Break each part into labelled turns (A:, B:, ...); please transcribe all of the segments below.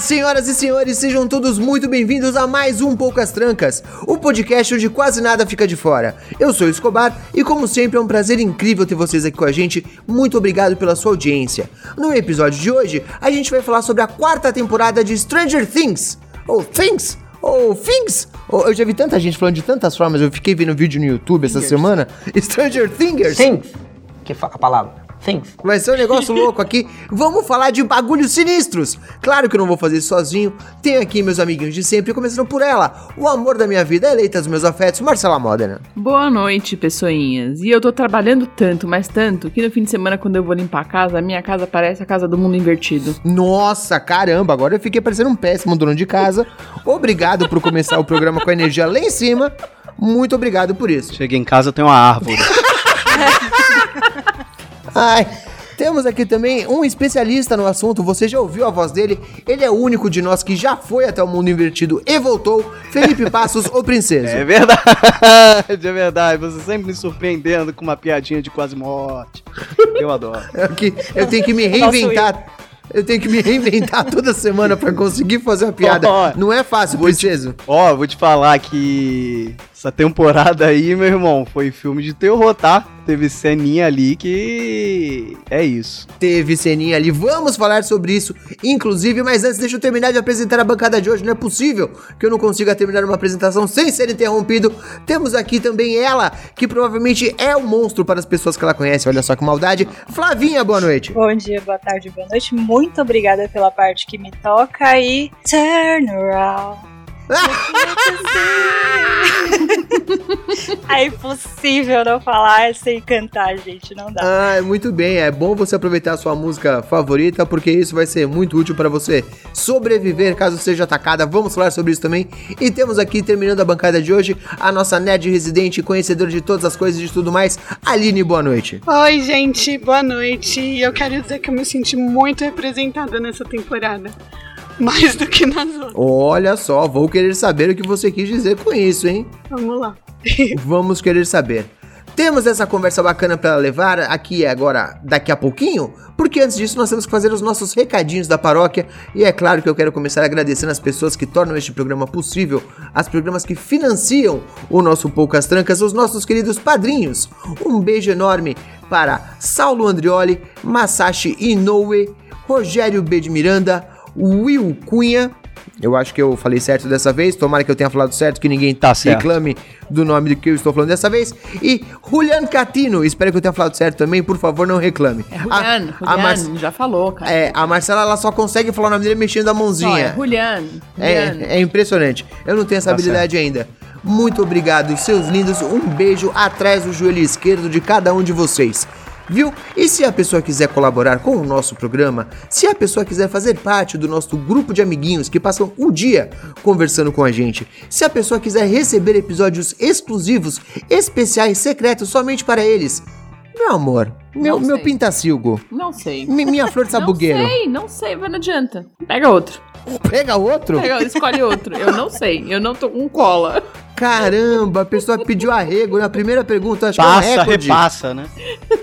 A: senhoras e senhores, sejam todos muito bem-vindos a mais um Poucas Trancas, o podcast onde quase nada fica de fora. Eu sou o Escobar e, como sempre, é um prazer incrível ter vocês aqui com a gente. Muito obrigado pela sua audiência. No episódio de hoje, a gente vai falar sobre a quarta temporada de Stranger Things, ou Things, ou Things. Ou, eu já vi tanta gente falando de tantas formas, eu fiquei vendo vídeo no YouTube essa semana. Stranger Thingers.
B: Things, que fa- a palavra. Things.
A: Vai ser um negócio louco aqui. Vamos falar de bagulhos sinistros. Claro que eu não vou fazer isso sozinho. Tenho aqui meus amiguinhos de sempre, começando por ela. O amor da minha vida, eleita dos meus afetos, Marcela Modena.
C: Boa noite, pessoinhas. E eu tô trabalhando tanto, mas tanto, que no fim de semana, quando eu vou limpar a casa, a minha casa parece a casa do mundo invertido.
A: Nossa, caramba, agora eu fiquei parecendo um péssimo dono de casa. Obrigado por começar o programa com a energia lá em cima. Muito obrigado por isso.
D: Cheguei em casa, tem uma árvore.
A: Ai. Temos aqui também um especialista no assunto, você já ouviu a voz dele? Ele é o único de nós que já foi até o mundo invertido e voltou. Felipe Passos, o princeso.
D: É verdade, é verdade. Você sempre me surpreendendo com uma piadinha de quase morte. Eu adoro.
A: É que eu tenho que me reinventar. Eu tenho que me reinventar toda semana pra conseguir fazer uma piada.
D: Ó,
A: Não é fácil, princeso.
D: Ó, vou te falar que essa temporada aí, meu irmão, foi filme de terror, tá? Teve ceninha ali que é isso.
A: Teve ceninha ali, vamos falar sobre isso, inclusive, mas antes deixa eu terminar de apresentar a bancada de hoje. Não é possível que eu não consiga terminar uma apresentação sem ser interrompido. Temos aqui também ela, que provavelmente é o monstro para as pessoas que ela conhece. Olha só que maldade. Flavinha, boa noite.
E: Bom dia, boa tarde, boa noite. Muito obrigada pela parte que me toca e turn around. é impossível não falar sem cantar, gente. Não dá.
A: Ah, muito bem. É bom você aproveitar a sua música favorita, porque isso vai ser muito útil para você sobreviver caso seja atacada. Vamos falar sobre isso também. E temos aqui, terminando a bancada de hoje, a nossa nerd residente, conhecedora de todas as coisas e de tudo mais, Aline, boa noite.
F: Oi, gente, boa noite. E eu quero dizer que eu me senti muito representada nessa temporada. Mais do que nas outras.
A: Olha só, vou querer saber o que você quis dizer com isso, hein?
F: Vamos lá.
A: Vamos querer saber. Temos essa conversa bacana para levar aqui agora, daqui a pouquinho, porque antes disso nós temos que fazer os nossos recadinhos da paróquia. E é claro que eu quero começar agradecendo as pessoas que tornam este programa possível, as programas que financiam o nosso Poucas Trancas, os nossos queridos padrinhos. Um beijo enorme para Saulo Andrioli, Masashi Inoue, Rogério B. de Miranda, Will Cunha. Eu acho que eu falei certo dessa vez. Tomara que eu tenha falado certo, que ninguém
D: Tá certo.
A: reclame do nome do que eu estou falando dessa vez. E Julian Catino, espero que eu tenha falado certo também, por favor, não reclame.
C: É Julian,
A: a, a, Mar-
C: Julian, já falou, cara.
A: é, a Marcela ela só consegue falar o nome dele mexendo a
C: Só, é
A: mãozinha.
C: Julian,
A: É,
C: Julian.
A: é impressionante. Eu não tenho essa
D: Tá
A: habilidade ainda. Muito obrigado, seus lindos. Um beijo atrás do joelho esquerdo de cada um de vocês. Viu? E se a pessoa quiser colaborar com o nosso programa, se a pessoa quiser fazer parte do nosso grupo de amiguinhos que passam o dia conversando com a gente, se a pessoa quiser receber episódios exclusivos, especiais, secretos somente para eles, meu amor, meu, meu pintacilgo,
C: Não sei.
A: mi- minha flor de sabugueiro,
C: Não sei, não sei, mas não adianta. Pega outro.
A: pega outro?
C: Pega, escolhe outro. Eu não sei. Eu não tô com cola.
A: Caramba, a pessoa pediu arrego na primeira pergunta, acho que é um
D: Passa,
A: recorde.
D: repassa, né?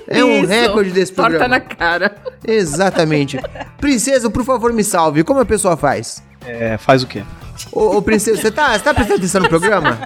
A: É um
C: Isso.
A: recorde desse
C: Torta
A: programa.
C: na cara.
A: Exatamente. Princesa, por favor, me salve. Como a pessoa faz?
D: É, faz o quê?
A: Ô, ô princesa, você tá, você tá prestando atenção no programa?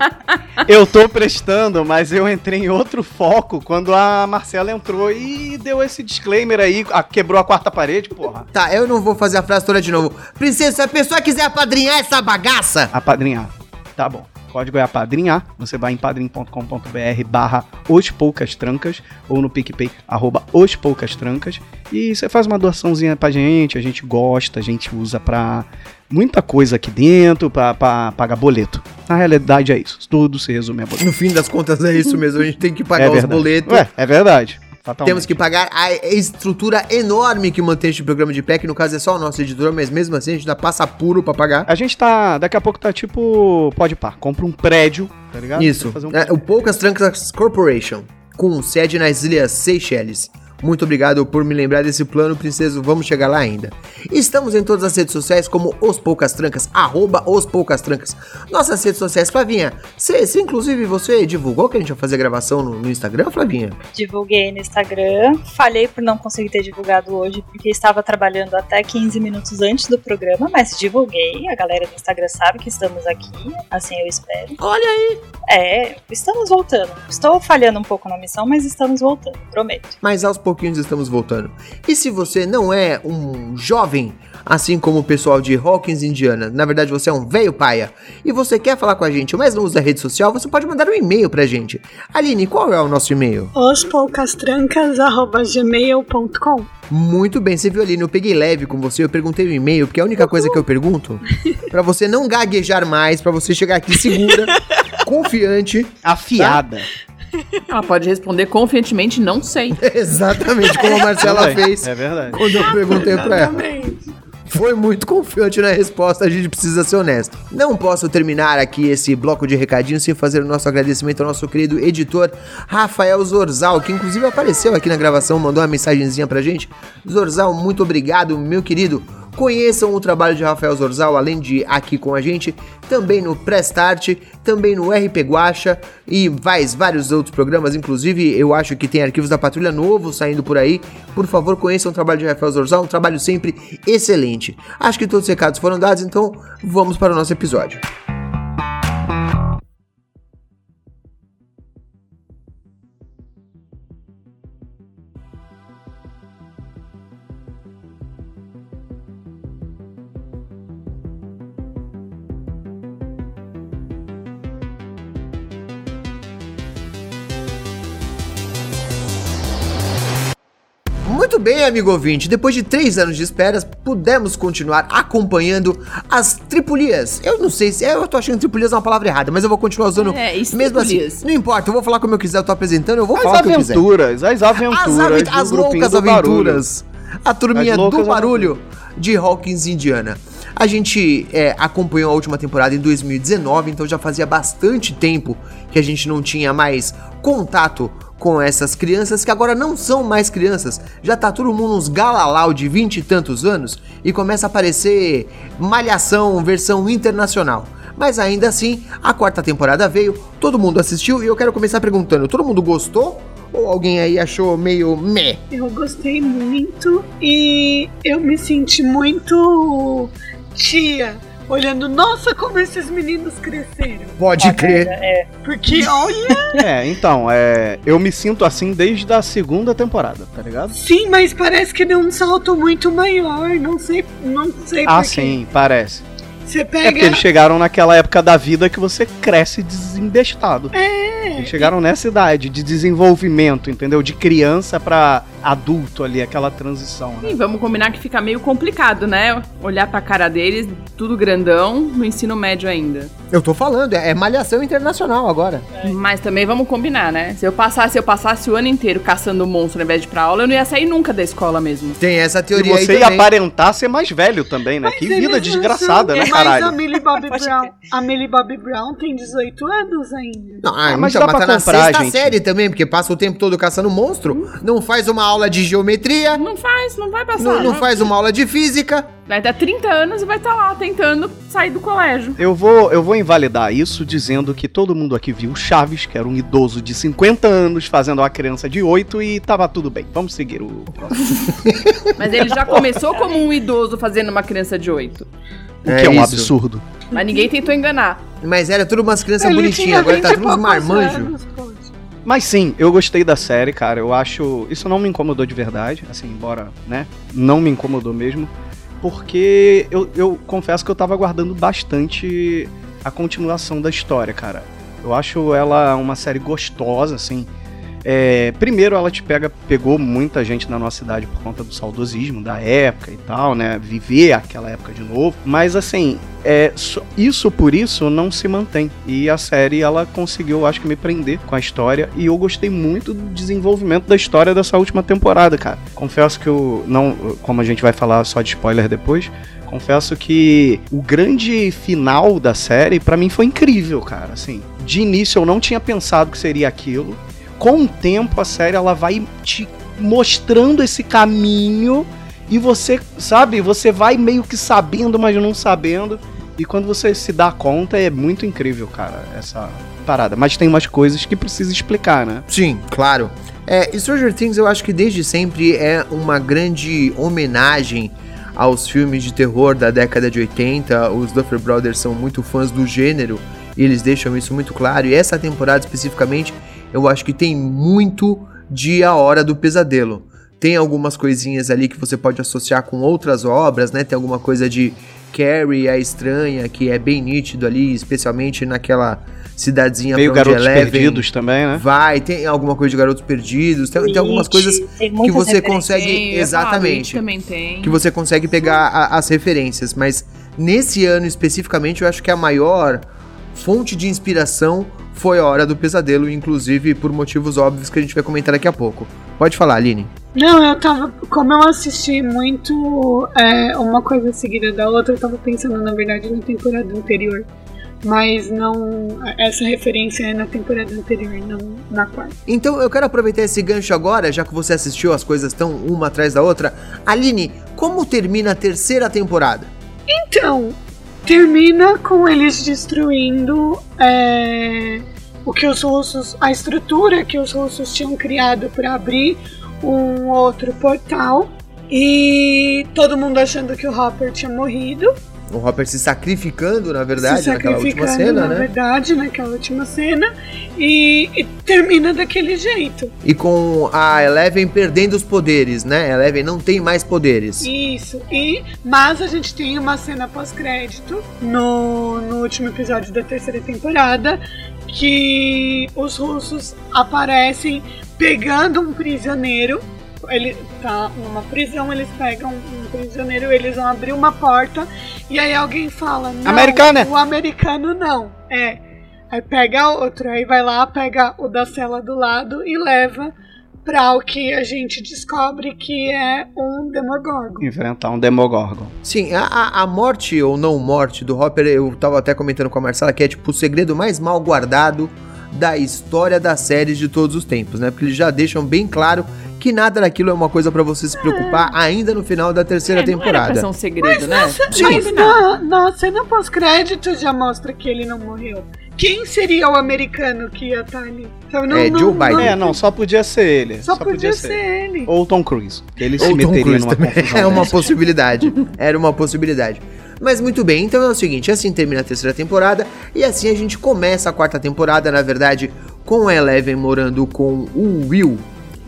D: Eu tô prestando, mas eu entrei em outro foco quando a Marcela entrou e deu esse disclaimer aí, a- quebrou a quarta parede, porra.
A: Tá, eu não vou fazer a frase toda de novo. Princesa, se a pessoa quiser apadrinhar essa bagaça,
D: Apadrinhar. Tá bom. Código é apadrinhar. Você vai em padrim.com.br barra os poucas trancas ou no PicPay arroba os poucas trancas e você faz uma doaçãozinha pra gente, a gente gosta, a gente usa pra muita coisa aqui dentro, pra, pra pagar boleto. Na realidade é isso. Tudo se resume a boleto.
A: no fim das contas é isso mesmo, a gente tem que pagar
D: é
A: os boletos.
D: Ué, é verdade. Totalmente.
A: Temos que pagar a estrutura enorme que mantém este programa de pé, que no caso é só o nosso editor, mas mesmo assim a gente ainda passa puro pra pagar.
D: A gente tá. Daqui a pouco tá tipo. Pode par. Compra um prédio, tá ligado?
A: Isso.
D: Um
A: É, o Poucas Trancas Corporation, com sede nas Ilhas Seychelles. Muito obrigado por me lembrar desse plano, princeso. Vamos chegar lá ainda. Estamos em todas as redes sociais como Os Poucas Trancas, arroba Os Poucas Trancas. Nossas redes sociais, Flavinha, se, se inclusive você divulgou que a gente ia fazer gravação no, no Instagram, Flavinha?
E: Divulguei no Instagram. Falhei por não conseguir ter divulgado hoje, porque estava trabalhando até 15 minutos antes do programa, mas divulguei. A galera do Instagram sabe que estamos aqui, assim eu espero.
A: Olha aí!
E: É, estamos voltando. Estou falhando um pouco na missão, mas estamos voltando, prometo.
A: Mas aos pouquinhos estamos voltando. E se você não é um jovem, assim como o pessoal de Hawkins, Indiana, na verdade você é um velho paia, e você quer falar com a gente, mas não usa rede social, você pode mandar um e-mail pra gente. Aline, qual é o nosso e-mail?
F: Ospoucastrancas.gmail.com
A: Muito bem, você viu ali, eu peguei leve com você, eu perguntei o e-mail, porque é a única coisa que eu pergunto, pra você não gaguejar mais, pra você chegar aqui segura, confiante.
D: Afiada.
C: Ela pode responder confiantemente, não sei.
A: Exatamente como a Marcela fez
D: É verdade.
A: quando eu perguntei pra ela. Foi muito confiante na resposta, a gente precisa ser honesto. Não posso terminar aqui esse bloco de recadinhos sem fazer o nosso agradecimento ao nosso querido editor Rafael Zorzal, que inclusive apareceu aqui na gravação, mandou uma mensagenzinha pra gente. Zorzal, muito obrigado, meu querido. Conheçam o trabalho de Rafael Zorzal, além de aqui com a gente, também no Prestart, também no RP Guacha e vais, vários outros programas, inclusive eu acho que tem arquivos da Patrulha Novo saindo por aí. Por favor, conheçam o trabalho de Rafael Zorzal, um trabalho sempre excelente. Acho que todos os recados foram dados, então vamos para o nosso episódio. Bem, amigo ouvinte. Depois de três anos de esperas, pudemos continuar acompanhando as tripulias. Eu não sei se. Eu tô achando tripulias é uma palavra errada, mas eu vou continuar usando.
C: É, isso,
A: mesmo assim. Não importa, eu vou falar como eu quiser, eu tô apresentando, eu vou
D: As
A: falar o que eu quiser.
D: aventuras, as aventuras.
A: As, aven-
D: do
A: as loucas
D: barulho.
A: aventuras. A turminha
D: As
A: do barulho de Hawkins, Indiana. A gente é, acompanhou a última temporada em 2019, então já fazia bastante tempo que a gente não tinha mais contato com essas crianças que agora não são mais crianças. Já tá todo mundo uns galalau de vinte e tantos anos e começa a aparecer malhação versão internacional. Mas ainda assim, a quarta temporada veio, todo mundo assistiu e eu quero começar perguntando: todo mundo gostou? Ou alguém aí achou meio meh?
F: Eu gostei muito e eu me senti muito tia, olhando, nossa, como esses meninos cresceram.
A: Pode crer.
F: Porque, olha,
D: É, então, é, eu me sinto assim desde a segunda temporada, tá ligado?
F: sim, mas parece que deu um salto muito maior. Não sei, não sei
D: Ah,
F: porquê.
D: sim, parece.
F: Você
D: É porque
F: pega.
D: eles chegaram naquela época da vida que você cresce desembestado.
F: É.
D: Eles chegaram nessa idade de desenvolvimento, entendeu? De criança pra adulto ali, aquela transição, né?
C: E vamos combinar que fica meio complicado, né? Olhar pra cara deles, tudo grandão, no ensino médio ainda.
A: Eu tô falando, é, é malhação internacional agora.
C: Mas também vamos combinar, né? Se eu passasse, se eu passasse o ano inteiro caçando monstro ao invés de ir pra aula, eu não ia sair nunca da escola mesmo.
A: Tem essa
D: E
A: teoria aí
D: você ia
A: também.
D: aparentar ser mais velho também, né? que
F: Mas
D: vida
F: eles
D: desgraçada, né,
F: são- Mas a
D: caralho?
F: Millie Bobby Brown, a Millie Bobby Brown tem 18 anos ainda.
A: Não, ah,
D: Ah, mas
A: então,
D: dá
A: mas
D: pra
A: tá na
D: comprar,
A: sexta
D: gente.
A: série também, porque passa o tempo todo caçando monstro, não faz uma aula de geometria,
C: Não faz, não vai passar.
A: não, não faz uma aula de física.
C: Vai dar 30 anos e vai estar lá tentando sair do colégio.
D: Eu vou, eu vou invalidar isso dizendo que todo mundo aqui viu o Chaves, que era um idoso de 50 anos fazendo uma criança de 8 e tava tudo bem. Vamos seguir o.
C: Mas ele já começou como um idoso fazendo uma criança de 8.
D: O
A: É
D: que é um
A: isso.
D: absurdo.
C: Mas ninguém tentou enganar.
A: Mas era tudo umas crianças
F: Ele
A: bonitinhas,
F: tinha
A: agora tá
F: 20
A: tudo uns marmanjos.
F: anos.
D: Mas sim, eu gostei da série, cara. Eu acho. Isso não me incomodou de verdade, assim, embora, né? Não me incomodou mesmo. Porque eu, eu confesso que eu tava aguardando bastante a continuação da história, cara. Eu acho ela uma série gostosa, assim. É, primeiro, ela te pega, pegou muita gente na nossa cidade por conta do saudosismo da época e tal, né? Viver aquela época de novo. Mas assim, é, so- isso por isso não se mantém. E a série ela conseguiu, acho que, me prender com a história. E eu gostei muito do desenvolvimento da história dessa última temporada, cara. Confesso que eu não, como a gente vai falar só de spoiler depois. Confesso que o grande final da série pra mim foi incrível, cara. Assim, de início eu não tinha pensado que seria aquilo. Com o tempo a série ela vai te mostrando esse caminho e você, sabe, você vai meio que sabendo, mas não sabendo. E quando você se dá conta é muito incrível, cara, essa parada. Mas tem umas coisas que precisa explicar, né?
A: Sim, claro. É, Stranger Things eu acho que desde sempre é uma grande homenagem aos filmes de terror da década de 80. Os Duffer Brothers são muito fãs do gênero e eles deixam isso muito claro. E essa temporada especificamente eu acho que tem muito de A Hora do Pesadelo. Tem algumas coisinhas ali que você pode associar com outras obras, né? Tem alguma coisa de Carrie, a Estranha, que é bem nítido ali, especialmente naquela cidadezinha
D: Meio garotos
A: Eleven
D: perdidos também, né?
A: Vai, tem alguma coisa de garotos perdidos, tem, tem algumas coisas
E: tem
A: que você consegue exatamente,
C: It também tem.
A: que você consegue pegar a- as referências, mas nesse ano especificamente eu acho que a maior fonte de inspiração foi a Hora do Pesadelo, inclusive por motivos óbvios que a gente vai comentar daqui a pouco. Pode falar, Aline.
F: Não, eu tava. Como eu assisti muito é, uma coisa seguida da outra, eu tava pensando, na verdade, na temporada anterior. Mas não. Essa referência é na temporada anterior, não na quarta.
A: Então eu quero aproveitar esse gancho agora, já que você assistiu, as coisas estão uma atrás da outra. Aline, como termina a terceira temporada?
F: Então, termina com eles destruindo é, o que os russos. a estrutura que os russos tinham criado para abrir um outro portal. E todo mundo achando que o Hopper tinha morrido.
A: O Hopper se sacrificando, na verdade,
F: se
A: naquela última cena,
F: na
A: né?
F: verdade, naquela última cena. E, e termina daquele jeito.
A: E com a Eleven perdendo os poderes, né? A Eleven não tem mais poderes.
F: Isso. E, mas a gente tem uma cena pós-crédito no, no último episódio da terceira temporada que os russos aparecem pegando um prisioneiro. Ele tá numa prisão, eles pegam um prisioneiro, eles vão abrir uma porta e aí alguém fala:
D: Americana.
F: O americano não. É. Aí pega outro, aí vai lá, pega o da cela do lado e leva pra o que a gente descobre que é um Demogorgon.
D: Enfrentar um Demogorgon.
A: Sim, a, a- a morte ou não morte do Hopper, eu tava até comentando com a Marcela, que é tipo o segredo mais mal guardado da história das séries de todos os tempos, né? Porque eles já deixam bem claro que nada daquilo é uma coisa pra você se preocupar ainda no final da terceira
C: É, não era pra
A: temporada.
C: ser um segredo, né?
A: Sim.
F: Mas na, na cena pós-crédito já mostra que ele não morreu. Quem seria o americano que ia estar ali? Sabe,
A: É, Joe Biden.
D: É, não, só podia ser ele.
F: Só, podia, ser ele.
D: Ou Tom Cruise. que Ele se
A: Ou Tom
D: meteria
A: Cruise
D: numa
A: também.
D: confusão
A: É uma
D: dessa.
A: possibilidade. Era uma possibilidade. Mas muito bem, então é o seguinte, assim termina a terceira temporada e assim a gente começa a quarta temporada, na verdade, com a Eleven morando com o Will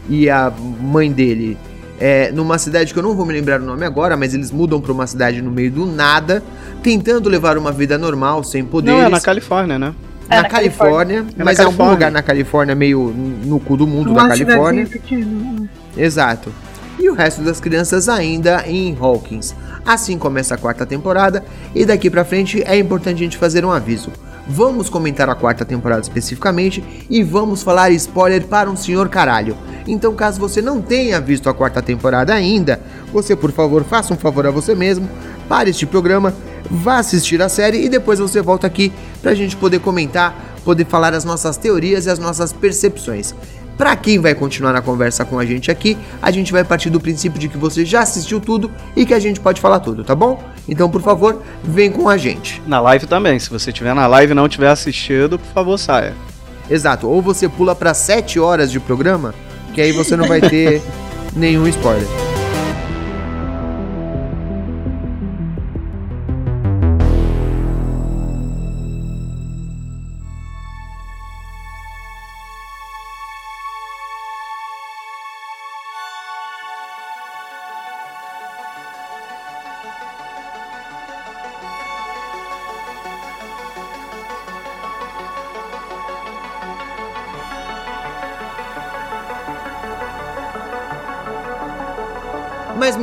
A: e a mãe dele é, numa cidade que eu não vou me lembrar o nome agora, mas eles mudam pra uma cidade no meio do nada, tentando levar uma vida normal, sem poderes.
D: Não, é na Califórnia, né?
A: na,
E: É, na
A: Califórnia,
D: na
A: mas é algum
D: Califórnia.
A: lugar na Califórnia, meio no cu do mundo da Califórnia.
F: pequena.
A: Exato. E o resto das crianças ainda em Hawkins. Assim começa a quarta temporada e daqui pra frente é importante a gente fazer um aviso. Vamos comentar a quarta temporada especificamente e vamos falar spoiler para um senhor caralho. Então, caso você não tenha visto a quarta temporada ainda, você por favor faça um favor a você mesmo, pare este programa, vá assistir a série e depois você volta aqui pra gente poder comentar, poder falar as nossas teorias e as nossas percepções. Pra quem vai continuar na conversa com a gente aqui, a gente vai partir do princípio de que você já assistiu tudo e que a gente pode falar tudo, tá bom? Então, por favor, vem com a gente.
D: Na live também. Se você tiver na live e não tiver assistido, por favor, saia.
A: Exato, ou você pula pra 7 horas de programa, que aí você não vai ter nenhum spoiler.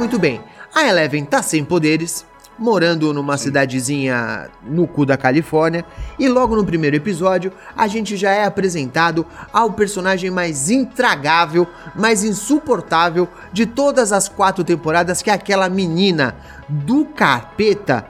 A: Muito bem, a Eleven tá sem poderes, morando numa cidadezinha no cu da Califórnia, e logo no primeiro episódio a gente já é apresentado ao personagem mais intragável, mais insuportável de todas as quatro temporadas, que é aquela menina do capeta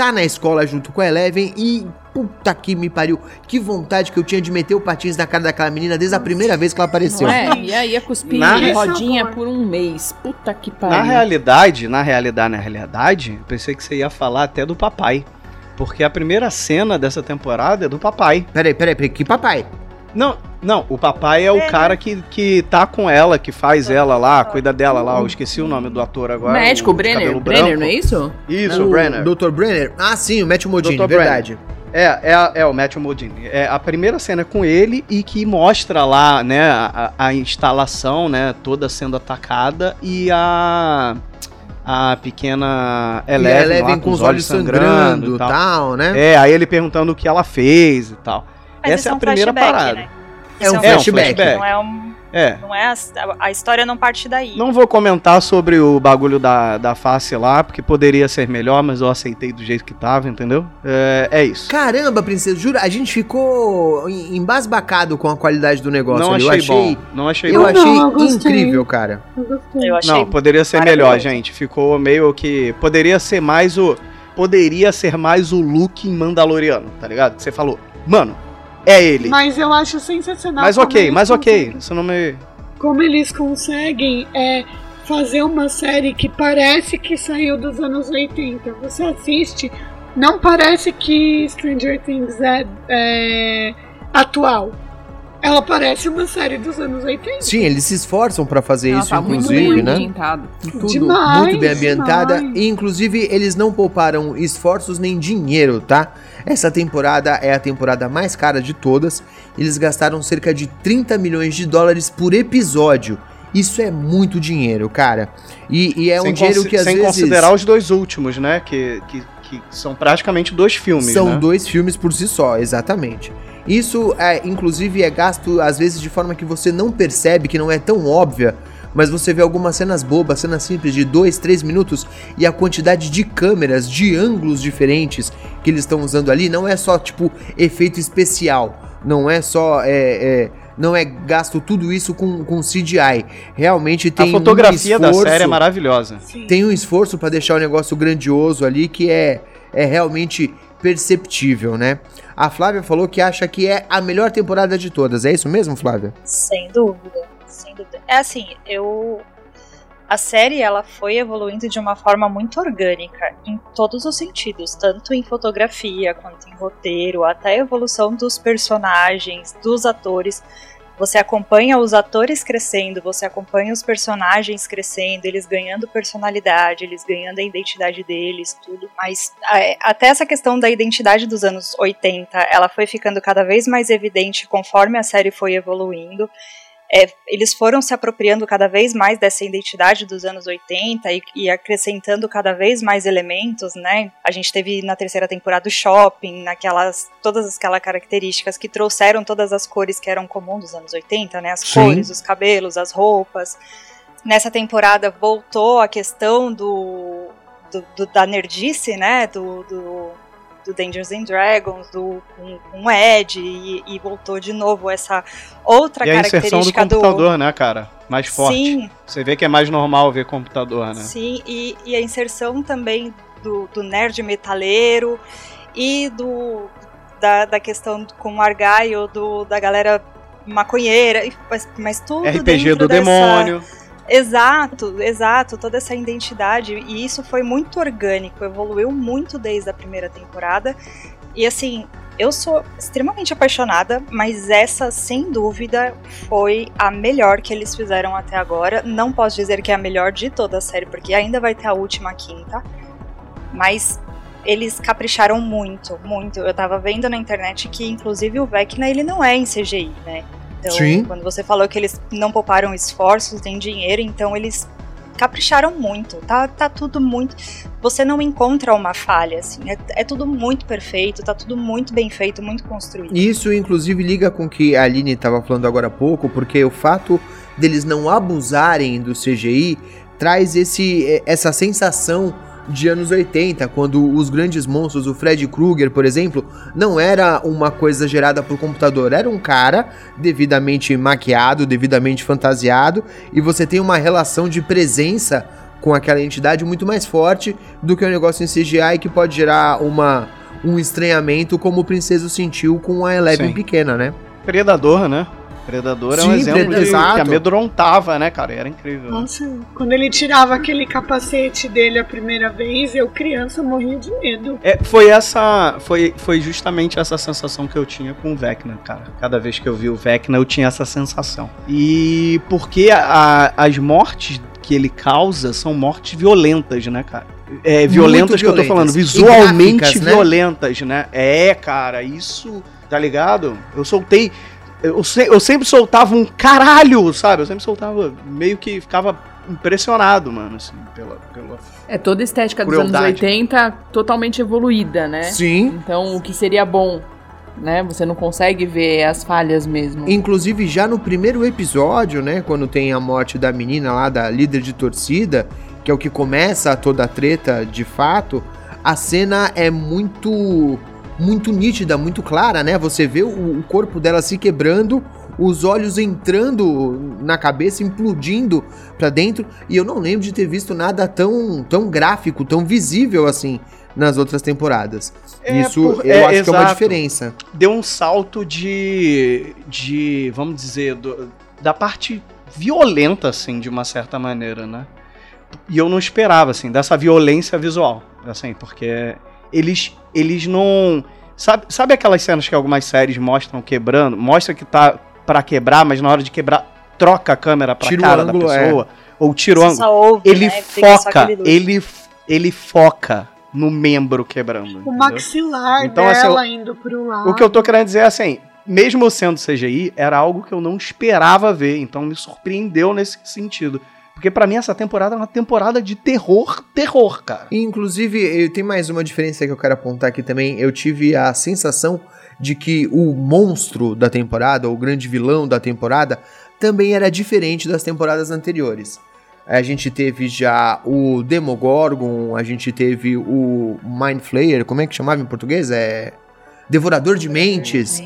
A: tá na escola junto com a Eleven e puta que me pariu, que vontade que eu tinha de meter o patins na cara daquela menina desde a primeira vez que ela apareceu.
C: Não é? E aí ia cuspir
D: Na-
C: rodinha por um mês. Puta que pariu.
D: Na realidade, na realidade, na realidade, eu pensei que você ia falar até do papai. Porque a primeira cena dessa temporada é do papai.
A: Peraí, peraí, peraí, que papai?
D: Não, não, o papai é o
E: É,
D: cara que, que tá com ela, que faz ela lá, cuida dela lá. Eu esqueci o nome do ator agora.
C: Médico,
D: o
C: Brenner.
D: cabelo
C: Brenner,
D: branco.
C: não é isso?
D: Isso,
A: o
D: o Brenner.
A: Dr. Brenner? Ah, sim, o Matt Modini,
D: Dr.
A: verdade.
D: É, é, é o Matthew Modini. É a primeira cena é com ele e que mostra lá, né, a, a instalação, né, toda sendo atacada e a a pequena
A: E a
D: Eleven,
A: Eleven
D: lá,
A: com os olhos sangrando
D: e
A: e
D: tal.
A: tal, né?
D: É, aí ele perguntando o que ela fez e tal.
E: Mas
D: Essa é a
E: um
D: primeira parada.
E: Né?
A: É um
D: É um
A: flashback.
D: flashback.
E: Não é um.
D: É.
E: Não é a, a história não parte daí.
D: Não vou comentar sobre o bagulho da, da face lá, porque poderia ser melhor, mas eu aceitei do jeito que tava, entendeu? É, é isso.
A: Caramba, princesa, jura, a gente ficou em- embasbacado com a qualidade do negócio.
D: Não
A: ali.
D: achei,
A: eu achei,
D: bom. Não achei
A: eu
D: bom.
A: achei
F: Não, eu
A: incrível, cara.
F: Eu
E: achei.
D: Não, poderia ser melhor, gente. Ficou meio que. Poderia ser mais o. Poderia ser mais o look em Mandaloriano, tá ligado? Você falou, mano, é ele. Mas,
F: Mas eu acho sensacional. como
D: ok, mas ok. Isso não me.
F: Como eles conseguem é, fazer uma série que parece que saiu dos anos 80. Você assiste, não parece que Stranger Things é, é atual. Ela parece uma série dos anos 80.
A: Sim, eles se esforçam pra fazer
C: Ela
A: isso,
C: tá muito
A: inclusive,
C: bem
A: né?
C: ambientada.
A: Tudo
F: Demais,
A: muito bem ambientada.
F: demais.
A: E, inclusive, eles não pouparam esforços nem dinheiro, tá? Essa temporada é a temporada mais cara de todas. Eles gastaram cerca de 30 milhões de dólares por episódio. Isso é muito dinheiro, cara. E, e é um
D: sem
A: dinheiro
D: consi-
A: que às
D: sem
A: vezes.
D: considerar os dois últimos, né? Que, que, que são praticamente dois filmes.
A: São
D: né?
A: dois filmes por si só, exatamente. Isso, é, inclusive, é gasto às vezes de forma que você não percebe, que não é tão óbvia, mas você vê algumas cenas bobas, cenas simples de 2, 3 minutos e a quantidade de câmeras, de ângulos diferentes que eles estão usando ali não é só tipo efeito especial, não é só. É, é, não é gasto tudo isso com, com CGI. Realmente tem
D: A fotografia
A: um
D: da
A: esforço,
D: série é maravilhosa.
F: Sim.
A: tem um esforço pra deixar o negócio grandioso ali que é, é realmente perceptível, né? A Flávia falou que acha que é a melhor temporada de todas. É isso mesmo, Flávia?
E: Sem dúvida, sem dúvida. É assim, eu a série ela foi evoluindo de uma forma muito orgânica em todos os sentidos, tanto em fotografia quanto em roteiro, até a evolução dos personagens, dos atores. Você acompanha os atores crescendo, você acompanha os personagens crescendo, eles ganhando personalidade, eles ganhando a identidade deles, tudo. Mas é, até essa questão da identidade dos anos 80, ela foi ficando cada vez mais evidente conforme a série foi evoluindo. É, eles foram se apropriando cada vez mais dessa identidade dos anos 80 e, e acrescentando cada vez mais elementos, né? A gente teve na terceira temporada o shopping, naquelas todas aquelas características que trouxeram todas as cores que eram comuns dos anos 80, né? As
A: Sim.
E: cores, os cabelos, as roupas. Nessa temporada voltou a questão do, do- do- da nerdice, né? Do, do, do Dungeons and Dragons, do com, com Ed, e, e voltou de novo essa outra
D: E a inserção do
E: característica
D: computador, né, cara? Mais forte.
E: Sim,
D: Você vê que é mais normal ver computador, né?
E: sim, e, e a inserção também do, do nerd metaleiro e do da, da questão com o Argyle, do, da galera maconheira, mas, mas tudo
D: RPG do
E: dessa-
D: demônio.
E: Exato, exato, toda essa identidade. E isso foi muito orgânico, evoluiu muito desde a primeira temporada. E assim, eu sou extremamente apaixonada, mas essa, sem dúvida, foi a melhor que eles fizeram até agora. Não posso dizer que é a melhor de toda a série, porque ainda vai ter a última quinta. Mas eles capricharam muito, muito. Eu tava vendo na internet que, inclusive, o Vecna ele não é em CGI, né? Então,
A: Sim.
E: quando você falou que eles não pouparam esforços nem dinheiro, então eles capricharam muito. Tá, tá tudo muito. Você não encontra uma falha, assim. É, é tudo muito perfeito, tá tudo muito bem feito, muito construído.
A: Isso, inclusive, liga com o que a Aline estava falando agora há pouco, porque o fato deles não abusarem do CGI traz esse, eh, essa sensação de anos 80, quando os grandes monstros, o Fred Krueger, por exemplo, não era uma coisa gerada por computador, era um cara devidamente maquiado, devidamente fantasiado, e você tem uma relação de presença com aquela entidade muito mais forte do que o um negócio em CGI que pode gerar uma, um estranhamento como o Princeso sentiu com a Eleven
D: Sim.
A: pequena, né?
D: Predador, né? Predador é um
A: Sim,
D: exemplo de, que amedrontava, né, cara? Era incrível.
F: Nossa, quando ele tirava aquele capacete dele a primeira vez, eu criança morria de medo.
D: É, foi essa. Foi, foi justamente essa sensação que eu tinha com o Vecna, cara. Cada vez que eu vi o Vecna, eu tinha essa sensação. E porque a- as mortes que ele causa são mortes violentas, né, cara? É, violentas que eu tô falando, visualmente
A: gráficas, né?
D: violentas, né? É, cara, isso, tá ligado? Eu soltei. Eu, se- eu sempre soltava um caralho, sabe? Eu sempre soltava, meio que ficava impressionado, mano, assim, pela. pela...
C: É toda a estética dos
D: Crueldade.
C: anos 80 totalmente evoluída, né?
A: Sim.
C: Então, o que seria bom, né? Você não consegue ver as falhas mesmo.
A: Inclusive, já no primeiro episódio, né? Quando tem a morte da menina lá, da líder de torcida, que é o que começa toda a treta de fato, a cena é muito. Muito nítida, muito clara, né? Você vê o, o corpo dela se quebrando, os olhos entrando na cabeça, implodindo pra dentro. E eu não lembro de ter visto nada tão, tão gráfico, tão visível assim nas outras temporadas.
D: É,
A: Isso
D: por-
A: eu
D: é,
A: acho que é uma
D: exato.
A: diferença.
D: deu um salto de. de. vamos dizer, do- da parte violenta, assim, de uma certa maneira, né? E eu não esperava, assim, dessa violência visual, assim, porque eles, eles não. Sabe, sabe aquelas cenas que algumas séries mostram quebrando? Mostra que tá pra quebrar, mas na hora de quebrar, troca a câmera pra
A: Tira
D: cara
A: ângulo,
D: da
A: é.
D: pessoa, ou tira o ângulo.
E: ouve,
D: Ele
E: né?
D: Foca, ele, ele foca no membro quebrando.
F: O
D: entendeu?
F: maxilar
D: Então, assim,
F: dela indo pro lado.
D: O que eu tô querendo dizer é assim, mesmo sendo CGI, era algo que eu não esperava ver, então me surpreendeu nesse sentido. Porque pra mim essa temporada é uma temporada de terror, terror, cara.
A: E, Inclusive, eu- tem mais uma diferença que eu quero apontar aqui também. Eu tive a sensação de que o monstro da temporada, o grande vilão da temporada, também era diferente das temporadas anteriores. A gente teve já o Demogorgon, a gente teve o Mind Flayer, como é que chamava em português? É Devorador de Mentes,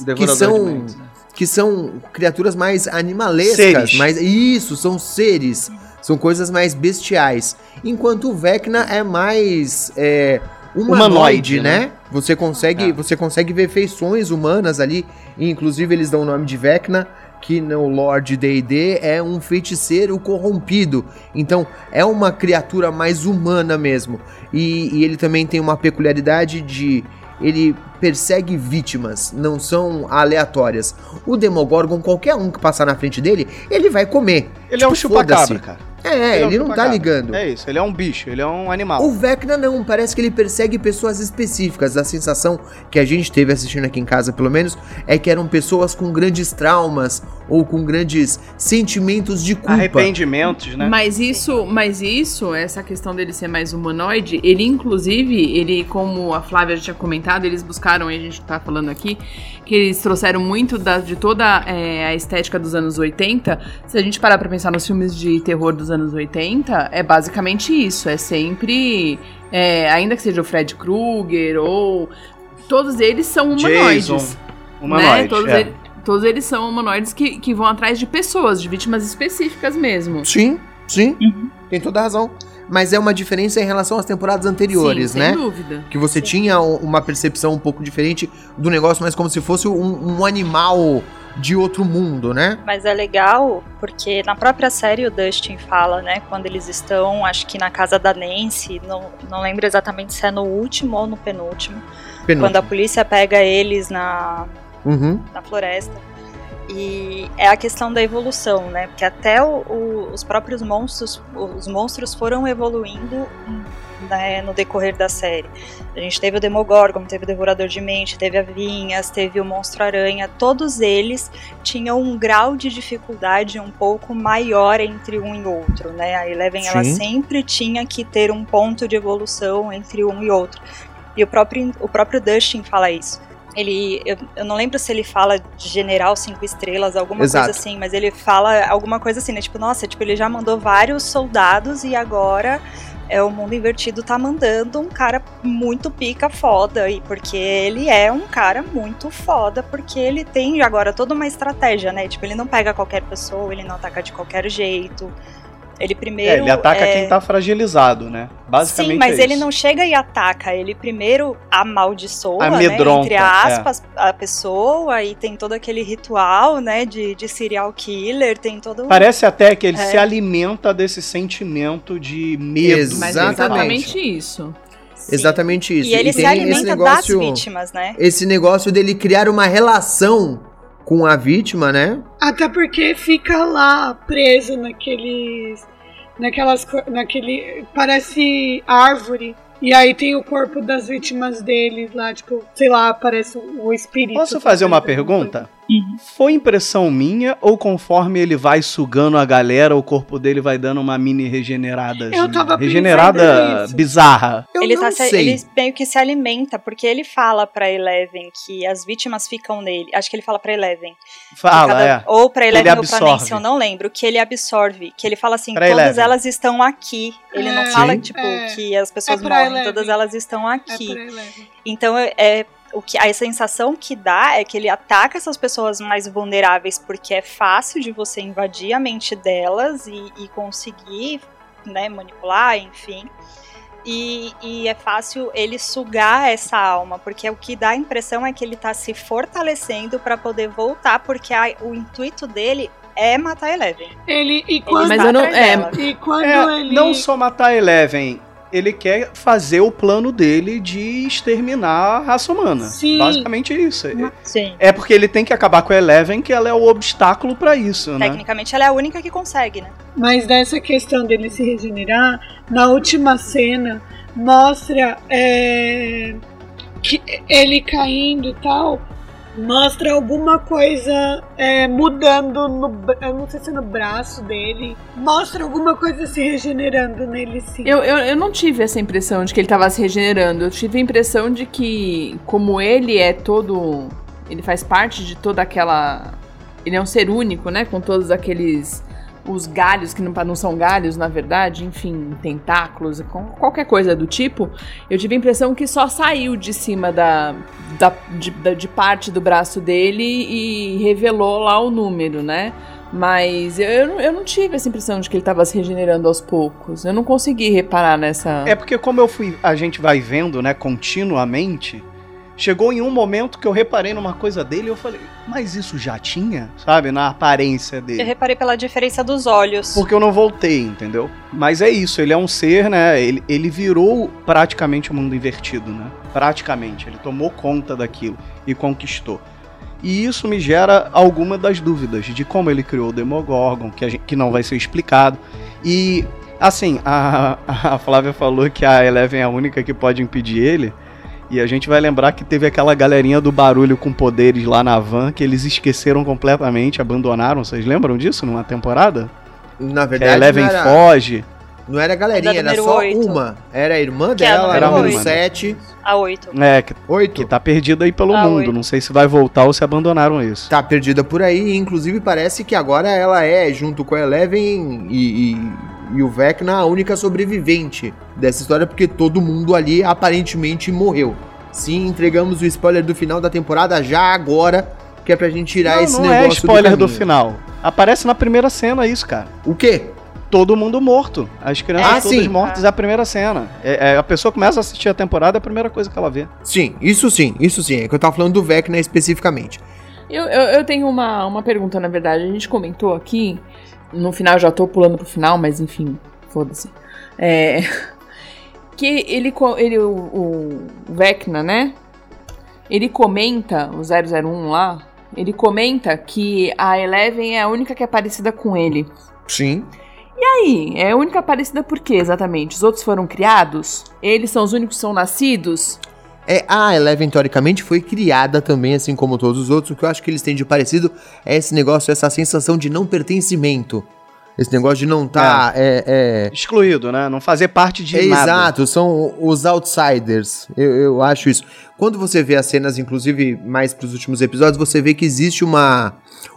D: Devorador
A: são-
D: de mentes, né?
A: Que são criaturas mais animalescas,
D: Seres.
A: mais isso, são seres, são coisas mais bestiais. Enquanto o Vecna é mais é, humanoide,
D: Humanoide,
A: né?
D: né?
A: Você consegue,
D: É.
A: você consegue ver feições humanas ali, e inclusive eles dão o nome de Vecna, que no Lord D&D é um feiticeiro corrompido. Então é uma criatura mais humana mesmo. E, e ele também tem uma peculiaridade de ele persegue vítimas, não são aleatórias. O Demogorgon, qualquer um que passar na frente dele, ele vai comer.
D: Ele é um
A: Tipo,
D: chupacabra, cara.
A: É,
D: é um
A: ele não tá ligando.
D: É isso, ele é um bicho, ele é um animal.
A: O Vecna não, parece que ele persegue pessoas específicas. A sensação que a gente teve assistindo aqui em casa, pelo menos, é que eram pessoas com grandes traumas ou com grandes sentimentos de culpa.
D: Arrependimentos, né?
C: Mas isso, mas isso, essa questão dele ser mais humanoide, ele inclusive, ele, como a Flávia já tinha comentado, eles buscaram, e a gente tá falando aqui, que eles trouxeram muito da- de toda é, a estética dos anos 80. Se a gente parar pra pensar nos filmes de terror dos anos 80, é basicamente isso. É sempre, é, ainda que seja o Fred Krueger ou... Todos eles são humanoides.
D: Jason,
C: né?
D: humanoide.
C: Todos,
D: é.
C: ele- todos eles são humanoides que, que vão atrás de pessoas, de vítimas específicas mesmo.
A: Sim, sim,
E: Uhum.
A: tem toda a razão. Mas é uma diferença em relação às temporadas anteriores,
C: Sim,
A: né?
C: Sem dúvida.
A: Que você tinha um- uma percepção um pouco diferente do negócio, mas como se fosse um, um animal de outro mundo, né?
E: Mas é legal porque na própria série o Dustin fala, né? Quando eles estão, acho que na casa da Nancy, não, não lembro exatamente se é no último ou no penúltimo, quando a polícia pega eles na,
A: Uhum.
E: na floresta. E é a questão da evolução, né? Porque até o- o- os próprios monstros, os monstros foram evoluindo né, no decorrer da série. A gente teve o Demogorgon, teve o Devorador de Mente, teve a Vinhas, teve o Monstro Aranha. Todos eles tinham um grau de dificuldade um pouco maior entre um e outro, né? A Eleven ela sempre tinha que ter um ponto de evolução entre um e outro. E o próprio, o próprio Dustin fala isso ele. Eu, eu não lembro se ele fala de general cinco estrelas, alguma
A: Exato.
E: coisa assim, mas ele fala alguma coisa assim, né? Tipo, nossa, tipo, ele já mandou vários soldados e agora é o mundo invertido tá mandando um cara muito pica foda e porque ele é um cara muito foda porque ele tem agora toda uma estratégia, né? Tipo, ele não pega qualquer pessoa, ele não ataca de qualquer jeito. Ele primeiro
D: É, ele ataca
E: é,
D: quem tá fragilizado, né? Basicamente
E: Sim, mas
D: é
E: ele não chega e ataca. Ele primeiro amaldiçoa,
D: Amedronta,
E: né, entre aspas, a pessoa e tem todo aquele ritual, né, de, de serial killer, tem todo
D: Parece até que ele
E: É.
D: se alimenta desse sentimento de medo.
C: Mas
A: Exatamente.
C: é exatamente isso.
E: Sim.
A: Exatamente isso.
E: E ele
A: tem
E: se alimenta
A: negócio,
E: das vítimas, né?
A: Esse negócio dele criar uma relação com a vítima, né?
F: Até porque fica lá preso naqueles. Naquelas. Naquele. Parece árvore. E aí tem o corpo das vítimas deles lá, tipo, sei lá, parece o espírito.
D: Posso fazer uma
F: fazendo
D: Foi impressão minha ou conforme ele vai sugando a galera, o corpo dele vai dando uma mini regenerada?
F: Eu tava pensando
D: Regenerada bizarra.
A: Eu
E: ele,
A: não
E: tá se-
A: sei.
E: ele meio que se alimenta, porque ele fala pra Eleven que as vítimas ficam nele. Acho que ele fala pra Eleven.
D: Fala,
E: cada-
D: é.
E: Ou pra Eleven
D: Ele
E: ou pra. Nancy, eu não lembro. Que ele absorve. Que ele fala assim,
D: Pra
E: todas
D: Eleven.
E: elas estão aqui. Ele não
F: É,
E: fala,
A: Sim.
E: tipo,
F: é.
E: que as pessoas
F: É
E: morrem,
F: Eleven.
E: todas elas estão
F: É
E: aqui. Então é, é- o que a sensação que dá é que ele ataca essas pessoas mais vulneráveis porque é fácil de você invadir a mente delas e, e conseguir né, manipular, enfim. E, e é fácil ele sugar essa alma, porque o que dá a impressão é que ele tá se fortalecendo para poder voltar, porque a- o intuito dele é matar Eleven.
F: Ele. E
E: Ele
F: quando,
C: Mas
E: está
C: eu não- é,
F: e quando
D: É,
F: ele.
D: não só matar Eleven, ele quer fazer o plano dele de exterminar a raça humana.
F: Sim.
D: Basicamente isso.
E: Sim.
D: É porque ele tem que acabar com a Eleven, que ela é o obstáculo pra isso, né?
E: Tecnicamente ela é a única que consegue, né?
F: Mas dessa questão dele se regenerar, na última cena mostra é, que ele caindo e tal, mostra alguma coisa é, mudando no, eu não sei se é no braço dele, mostra alguma coisa se regenerando nele sim.
C: Eu, eu, eu não tive essa impressão de que ele tava se regenerando. Eu tive a impressão de que, como ele é todo. Ele faz parte de toda aquela. Ele é um ser único, né? Com todos aqueles. Os galhos, que não, não são galhos, na verdade, enfim, tentáculos, qualquer coisa do tipo. Eu tive a impressão que só saiu de cima da, da, de, da- de parte do braço dele e revelou lá o número, né? Mas eu, eu, não- eu não tive essa impressão de que ele tava se regenerando aos poucos. Eu não consegui reparar nessa.
D: É porque como eu fui, a gente vai vendo, né, continuamente, chegou em um momento que eu reparei numa coisa dele e eu falei, mas isso já tinha, sabe, na aparência
E: Eu
D: dele.
E: reparei pela diferença dos olhos.
D: Porque eu não voltei, entendeu? Mas é isso, ele é um ser, né? Ele, ele virou praticamente o mundo invertido, né? Praticamente. Ele tomou conta daquilo e conquistou. E isso me gera alguma das dúvidas de como ele criou o Demogorgon, que, gente- que não vai ser explicado. E, assim, a, a Flávia falou que a Eleven é a única que pode impedir ele. E a gente vai lembrar que teve aquela galerinha do barulho com poderes lá na van que eles esqueceram completamente, abandonaram. Vocês lembram disso numa temporada?
A: Na
D: Que a
A: verdade,
D: Eleven
A: era,
D: foge.
A: Não era galerinha, era só
E: oito.
A: uma. Era a irmã
E: Que é a
A: dela,
D: número
A: era o número
D: oito.
A: 7,
E: A 8.
D: É, que, que
A: oito.
D: tá perdida aí pelo
E: Ah,
D: mundo.
E: oito.
D: Não sei se vai voltar ou se abandonaram isso.
A: Tá perdida por aí, inclusive parece que agora ela é, junto com a Eleven e, e, e o Vecna, a única sobrevivente dessa história, porque todo mundo ali aparentemente morreu. Sim, entregamos o spoiler do final da temporada já agora, que é pra gente tirar
D: não,
A: esse
D: não
A: negócio
D: é spoiler do,
A: caminho.
D: final. Aparece na primeira cena isso, cara.
A: O quê?
D: Todo mundo morto. As crianças
A: Ah,
D: todas
A: sim.
D: mortas é a primeira cena. É, é, a pessoa começa a assistir a temporada, é a primeira coisa que ela vê.
A: Sim, isso sim, isso sim. É que eu tava falando do Vecna especificamente.
C: Eu, eu, eu tenho uma, uma pergunta, na verdade. A gente comentou aqui. No final, já tô pulando pro final, mas enfim, foda-se. É. Que ele, ele o, o Vecna, né? Ele comenta, o 001 lá, ele comenta que a Eleven é a única que é parecida com ele.
A: Sim.
C: E aí, é a única parecida por quê, exatamente? Os outros foram criados? Eles são os únicos que são nascidos?
A: É, a Eleven, teoricamente, foi criada também, assim como todos os outros. O que eu acho que eles têm de parecido é esse negócio, essa sensação de não pertencimento. Esse negócio de não estar. é, é,
D: Excluído, né? Não fazer parte de
A: É,
D: nada.
A: Exato, são os outsiders. Eu, eu acho isso. Quando você vê as cenas, inclusive mais pros últimos episódios, você vê que existe uma,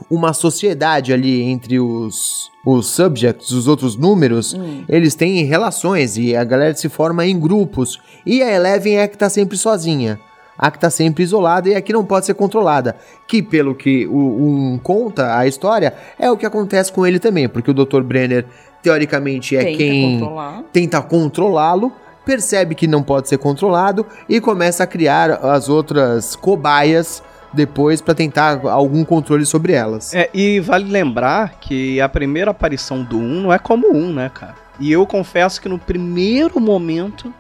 A: uma sociedade ali entre os, os subjects, os outros números. Eles têm relações e a galera se forma em grupos. E a Eleven é a que tá sempre sozinha. A que tá sempre isolada e a que não pode ser controlada. Que, pelo que o um conta a história, é o que acontece com ele também. Porque o Dr. Brenner, teoricamente, é
C: Tenta
A: quem
C: controlar.
A: tenta controlá-lo, percebe que não pode ser controlado e começa a criar as outras cobaias depois pra tentar algum controle sobre elas.
D: É, e vale lembrar que a primeira aparição do 1 não é como 1, né, cara? E eu confesso que no primeiro momento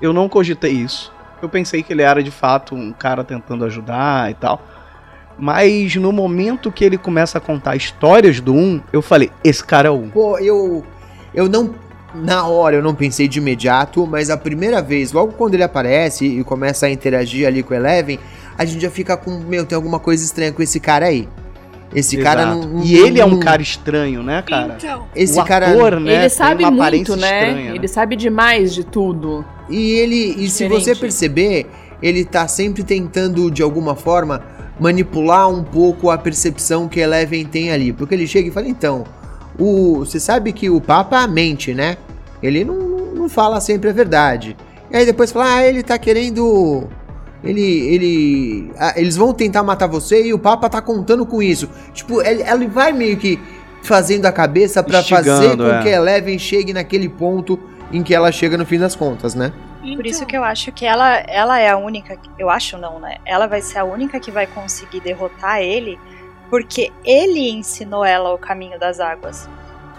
D: eu não cogitei isso. Eu pensei que ele era de fato um cara tentando ajudar e tal. Mas no momento que ele começa a contar histórias do 1, eu falei: esse cara é o 1.
A: Pô, eu eu não na hora eu não pensei de imediato, mas a primeira vez, logo quando ele aparece e começa a interagir ali com o Eleven, a gente já fica com, meu, tem alguma coisa estranha com esse cara aí. Esse cara
D: Exato.
A: não, não-
D: E ele é um cara estranho, né, cara?
F: Então,
A: esse
D: o
A: cara
D: ator, né,
C: ele sabe
D: uma
C: muito, né?
D: estranha,
C: Ele sabe demais de tudo.
A: E ele, e se você perceber, ele tá sempre tentando, de alguma forma, manipular um pouco a percepção que Eleven tem ali. Porque ele chega e fala, então, o, você sabe que o Papa mente, né? Ele não, não fala sempre a verdade. E aí depois fala, ah, ele tá querendo. Ele. ele ah, eles vão tentar matar você e o Papa tá contando com isso. Tipo, ele, ele vai meio que fazendo a cabeça pra fazer com
D: é.
A: que Eleven chegue naquele ponto em que ela chega no fim das contas, né?
E: Por isso que eu acho que ela, ela é a única. Eu acho não, né? Ela vai ser a única que vai conseguir derrotar ele, porque ele ensinou ela o caminho das águas.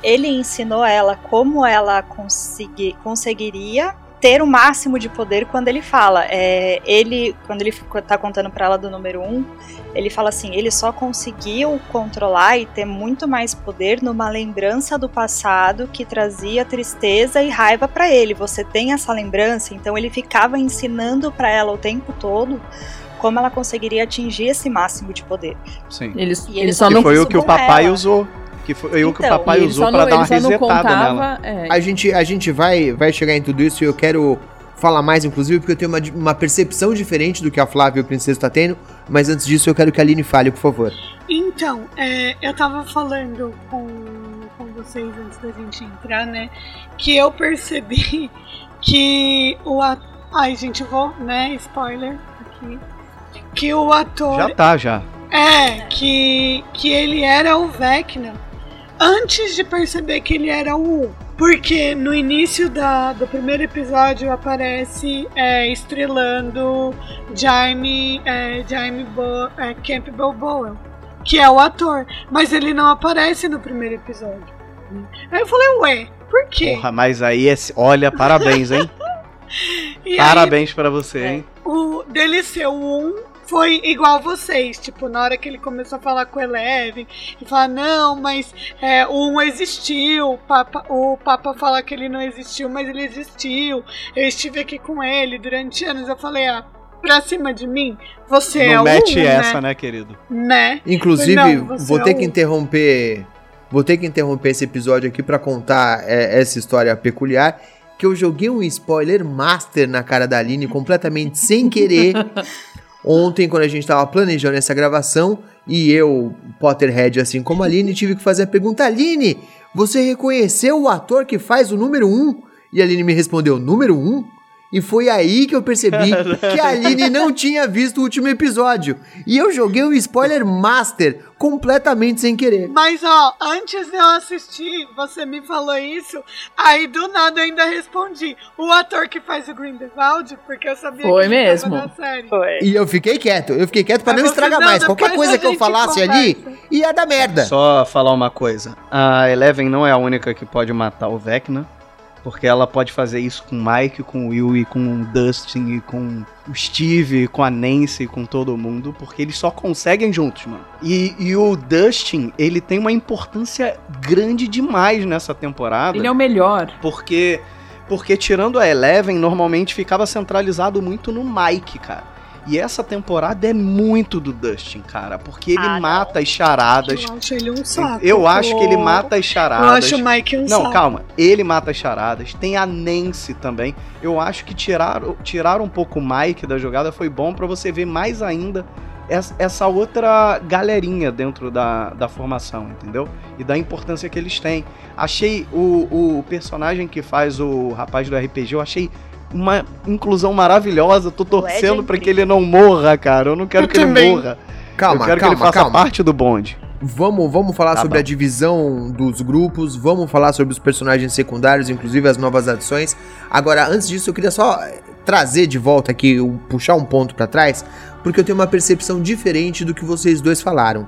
E: Ele ensinou ela como ela consegui, conseguiria ter o máximo de poder quando ele fala. É, ele, quando ele fica- tá contando pra ela do número um, ele fala assim: ele só conseguiu controlar e ter muito mais poder numa lembrança do passado que trazia tristeza e raiva pra ele. Você tem essa lembrança, então ele ficava ensinando pra ela o tempo todo como ela conseguiria atingir esse máximo de poder.
D: Sim.
C: Ele,
E: E
C: ele
E: ele
C: só
D: Que
C: não
D: foi o que o
E: com ela.
D: papai usou. Que foi o que o
E: Então,
D: papai usou
C: não,
D: dar uma resetada nela.
C: contava. é,
A: A gente, a gente vai, vai chegar em tudo isso e eu quero falar mais, inclusive, porque eu tenho uma, uma percepção diferente do que a Flávia e o Princesa está tendo. Mas antes disso, eu quero que a Aline fale, por favor.
F: Então, é, eu tava falando com, com vocês antes da gente entrar, né? Que eu percebi que o ator. Ai, gente, vou, né? Spoiler aqui. Que o ator.
D: Já tá, já.
F: É, que, que ele era o Vecna antes de perceber que ele era o U. Porque no início da, do primeiro episódio aparece é, estrelando Jaime, é, Jaime Bo, é, Campbell Bowen, que é o ator. Mas ele não aparece no primeiro episódio. Aí eu falei, ué, por quê?
D: Porra, mas aí, é, olha, parabéns, hein?
F: Aí,
D: parabéns pra você, hein?
F: o dele ser o um foi igual vocês, tipo, na hora que ele começou a falar com o Eleven e falar, não, mas é, o um existiu, o Papa, o Papa fala que ele não existiu, mas ele existiu. Eu estive aqui com ele durante anos, eu falei, ah, pra cima de mim, você é
D: Não
F: o
D: mete
F: um,
D: essa,
F: né?
D: né, querido?
F: né?
A: Inclusive,
F: Não,
A: vou
F: é
A: ter que interromper. Vou ter que interromper esse episódio aqui pra contar é, essa história peculiar. Que eu joguei um spoiler master na cara da Aline completamente sem querer. Ontem, quando a gente tava planejando essa gravação, e eu, Potterhead, assim como a Aline, tive que fazer a pergunta: Aline, você reconheceu o ator que faz o número 1? E a Aline me respondeu: número 1? E foi aí que eu percebi que a Aline não tinha visto o último episódio. E eu joguei o spoiler master completamente sem querer.
F: Mas ó, antes de eu assistir, você me falou isso, aí do nada eu ainda respondi. O ator que faz o Grindelwald, porque eu sabia
C: Foi
F: que ele
C: mesmo.
F: tava na série.
E: Foi.
A: E eu fiquei quieto, eu fiquei quieto pra
F: Mas
A: não estragar
F: não,
A: mais. Qualquer coisa que eu falasse ali
F: conversa.
A: ia dar merda.
D: Só falar uma coisa. A Eleven não é a única que pode matar o Vecna. Porque ela pode fazer isso com o Mike, com o Will e com o Dustin e com o Steve, com a Nancy, com todo mundo, porque eles só conseguem juntos, mano. E, e o Dustin, ele tem uma importância grande demais nessa temporada.
C: Ele é o melhor.
D: Porque, porque tirando a Eleven, normalmente ficava centralizado muito no Mike, cara. E essa temporada é muito do Dustin, cara, porque ele
E: Ah, não.
D: mata as charadas.
F: Eu acho ele um saco.
D: Eu acho que ele
F: pô.
D: mata as
F: Eu
D: charadas.
F: acho o Mike um
D: Não,
F: saco.
D: calma. Ele mata as charadas. Tem a Nancy também. Eu acho que tirar, tirar um pouco o Mike da jogada foi bom pra você ver mais ainda essa, essa outra galerinha dentro da, da formação, entendeu? E da importância que eles têm. Achei o, o personagem que faz o rapaz do RPG, eu achei uma inclusão maravilhosa. Tô torcendo
E: é
D: pra que ele não morra, cara. Eu não quero
F: Eu
D: que ele
F: também.
D: morra.
A: Calma,
D: eu quero
A: calma,
D: que ele faça
A: calma.
D: parte do bonde.
A: Vamos, vamos falar
D: Tá
A: sobre
D: bom.
A: a divisão dos grupos, vamos falar sobre os personagens secundários, inclusive as novas adições. Agora, antes disso, eu queria só trazer de volta aqui, puxar um ponto pra trás, porque eu tenho uma percepção diferente do que vocês dois falaram.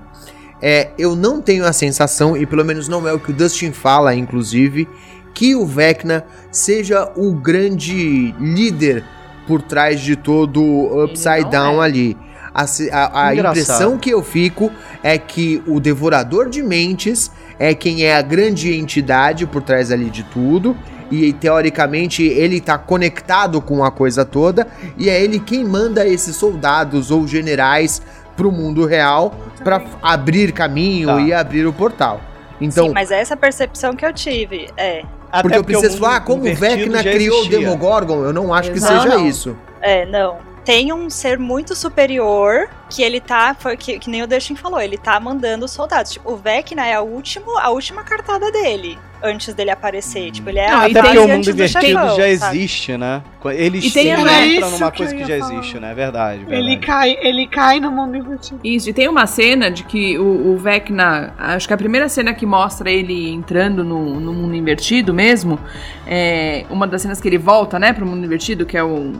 A: É, eu não tenho a sensação, e pelo menos não é o que o Dustin fala, inclusive, que o Vecna seja o grande líder por trás de todo o Upside Down
C: é.
A: ali. A, a- a impressão que eu fico é que o Devorador de Mentes é quem é a grande entidade por trás ali de tudo. E teoricamente ele tá conectado com a coisa toda. E é ele quem manda esses soldados ou generais pro mundo real pra abrir caminho
D: Tá.
A: e abrir o portal. Então,
E: Sim, mas é essa percepção que eu tive. É,
D: Até
A: porque eu
D: o
A: pensei,
D: mundo
A: ah, como o Vecna criou o. Demogorgon, eu não acho que seja
E: Não.
A: isso.
E: é, não. Tem um ser muito superior que ele tá, foi que, que nem o Dustin falou, ele tá mandando os soldados. Tipo, o Vecna é a, último, a última cartada dele, antes dele aparecer. Tipo, ele é
C: Não,
E: a
D: Até porque o mundo invertido já
E: sabe?
D: existe, né? Eles
C: E tem
D: entram
F: Isso
D: numa
F: que
D: coisa que já
F: falar.
D: existe, né? É verdade.
F: Ele
D: verdade.
F: cai, ele cai no mundo invertido.
C: Isso, e tem uma cena de que o, o Vecna. Acho que a primeira cena que mostra ele entrando no, no mundo invertido mesmo. É uma das cenas que ele volta, né, pro mundo invertido, que é o.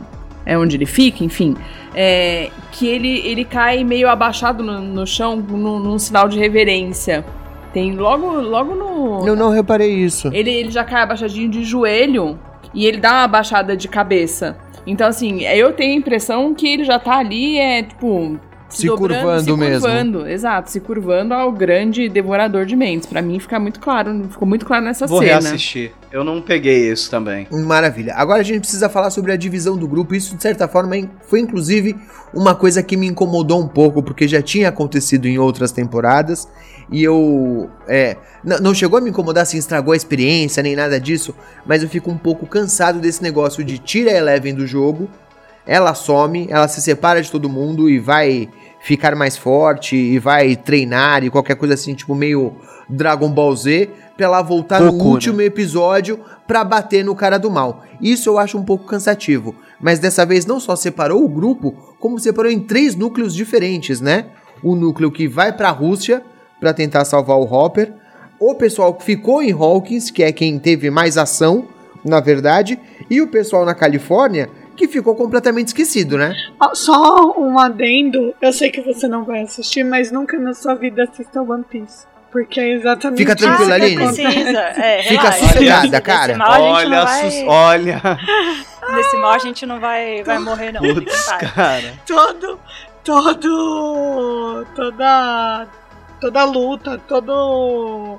C: É onde ele fica, enfim. É, que ele, ele cai meio abaixado no, no chão num, num sinal de reverência. Tem logo, logo no.
A: Eu não reparei isso.
C: Ele, ele já cai abaixadinho de joelho e ele dá uma baixada de cabeça. Então, assim, eu tenho a impressão que ele já tá ali, é, tipo.
A: Se
C: dobrando,
A: curvando
C: se
A: mesmo.
C: curvando, exato, se curvando ao grande devorador de mentes. Pra mim fica muito claro, ficou muito claro nessa
D: Vou
C: cena.
D: reassistir. Eu não peguei isso também.
A: Maravilha. Agora a gente precisa falar sobre a divisão do grupo. Isso, de certa forma, foi inclusive uma coisa que me incomodou um pouco, porque já tinha acontecido em outras temporadas. E eu. É, não chegou a me incomodar assim, estragou a experiência, nem nada disso. Mas eu fico um pouco cansado desse negócio de tira a Eleven do jogo. Ela some, ela se separa de todo mundo e vai ficar mais forte e vai treinar e qualquer coisa assim, tipo meio Dragon Ball Z, pra ela voltar
D: Goku,
A: no
D: né?
A: último episódio pra bater no cara do mal. Isso eu acho um pouco cansativo, mas dessa vez não só separou o grupo, como separou em três núcleos diferentes, né? O núcleo que vai pra Rússia pra tentar salvar o Hopper, o pessoal que ficou em Hawkins, que é quem teve mais ação, na verdade, e o pessoal na Califórnia que ficou completamente esquecido, né?
F: Ó, Só um adendo, eu sei que você não vai assistir, mas nunca na sua vida assista One Piece. Porque é exatamente
A: Fica tranquila,
F: que
A: Aline.
E: Precisa, é,
A: Fica
E: relaxa.
A: sossegada, cara.
E: mal
D: olha,
E: vai,
D: sus- olha.
E: Desse mal a gente não vai, vai morrer, não.
D: Putz, cara.
F: todo, todo, toda, toda luta, todo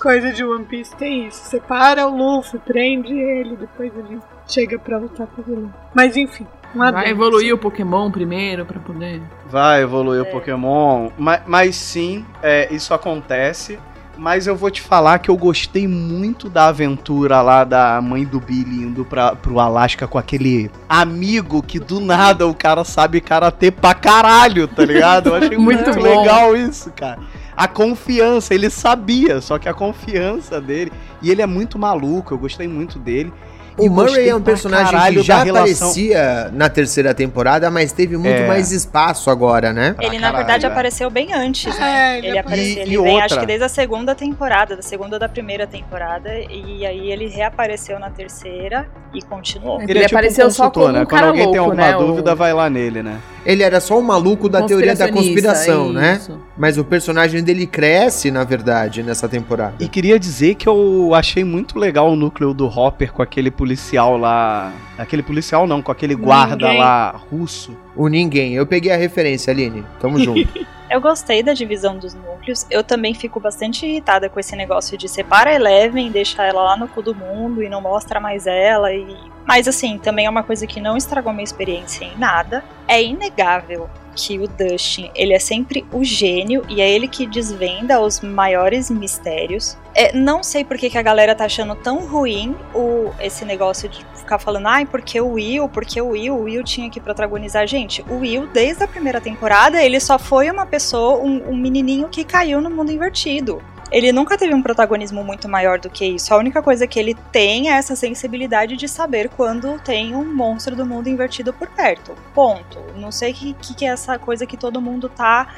F: coisa de One Piece tem isso. Separa o Luffy, prende ele, depois ele chega pra lutar com o vilão. Mas enfim,
C: Vai evoluir o Pokémon primeiro pra poder.
D: Vai evoluir
E: É.
D: o Pokémon. Mas, mas sim, é, isso acontece. Mas eu vou te falar que eu gostei muito da aventura lá da mãe do Billy indo pra, pro Alasca com aquele amigo que do nada o cara sabe karatê pra caralho, tá ligado? Eu achei muito, legal isso, cara. A confiança, ele sabia, só que a confiança dele. E ele é muito maluco, eu gostei muito dele.
A: O Murray é um personagem que já
D: relação-
A: aparecia na terceira temporada, mas teve muito
D: É.
A: mais espaço agora, né?
D: Pra
E: Ele, na
D: caralho,
E: verdade,
D: é.
E: apareceu bem antes,
F: É,
E: né?
F: ele
E: ele
F: apareceu.
D: E-
E: ele
D: e
E: vem,
D: outra?
E: acho que desde a segunda temporada, da segunda ou da primeira temporada, e aí ele reapareceu na terceira e continuou.
C: Ele apareceu só
D: consultor,
C: como
D: né?
C: um
D: Quando alguém tem
C: louco,
D: alguma
C: né? O-
D: dúvida, vai lá nele, né?
A: Ele era só o maluco da teoria da conspiração, né?
C: isso.
A: Mas o personagem dele cresce, na verdade, nessa temporada.
D: E queria dizer que eu achei muito legal o núcleo do Hopper com aquele policial lá. Aquele policial não, com aquele guarda
F: Ninguém.
D: lá russo.
A: O ninguém. Eu peguei a referência, Aline. Tamo junto.
E: Eu gostei da divisão dos núcleos. Eu também fico bastante irritada com esse negócio de separa a Eleven, deixa ela lá no cu do mundo e não mostra mais ela. E... Mas assim, também é uma coisa que não estragou minha experiência em nada. É inegável que o Dustin, ele é sempre o gênio e é ele que desvenda os maiores mistérios. É, não sei por que, a galera tá achando tão ruim o, esse negócio de ficar falando, ai, porque o Will, porque o Will, o Will tinha que protagonizar. Gente, o Will, desde a primeira temporada, ele só foi uma pessoa, um, um menininho que caiu no mundo invertido ele nunca teve um protagonismo muito maior do que isso. A única coisa que ele tem é essa sensibilidade de saber quando tem um monstro do mundo invertido por perto. Ponto. Não sei o que, que, é essa coisa que todo mundo tá,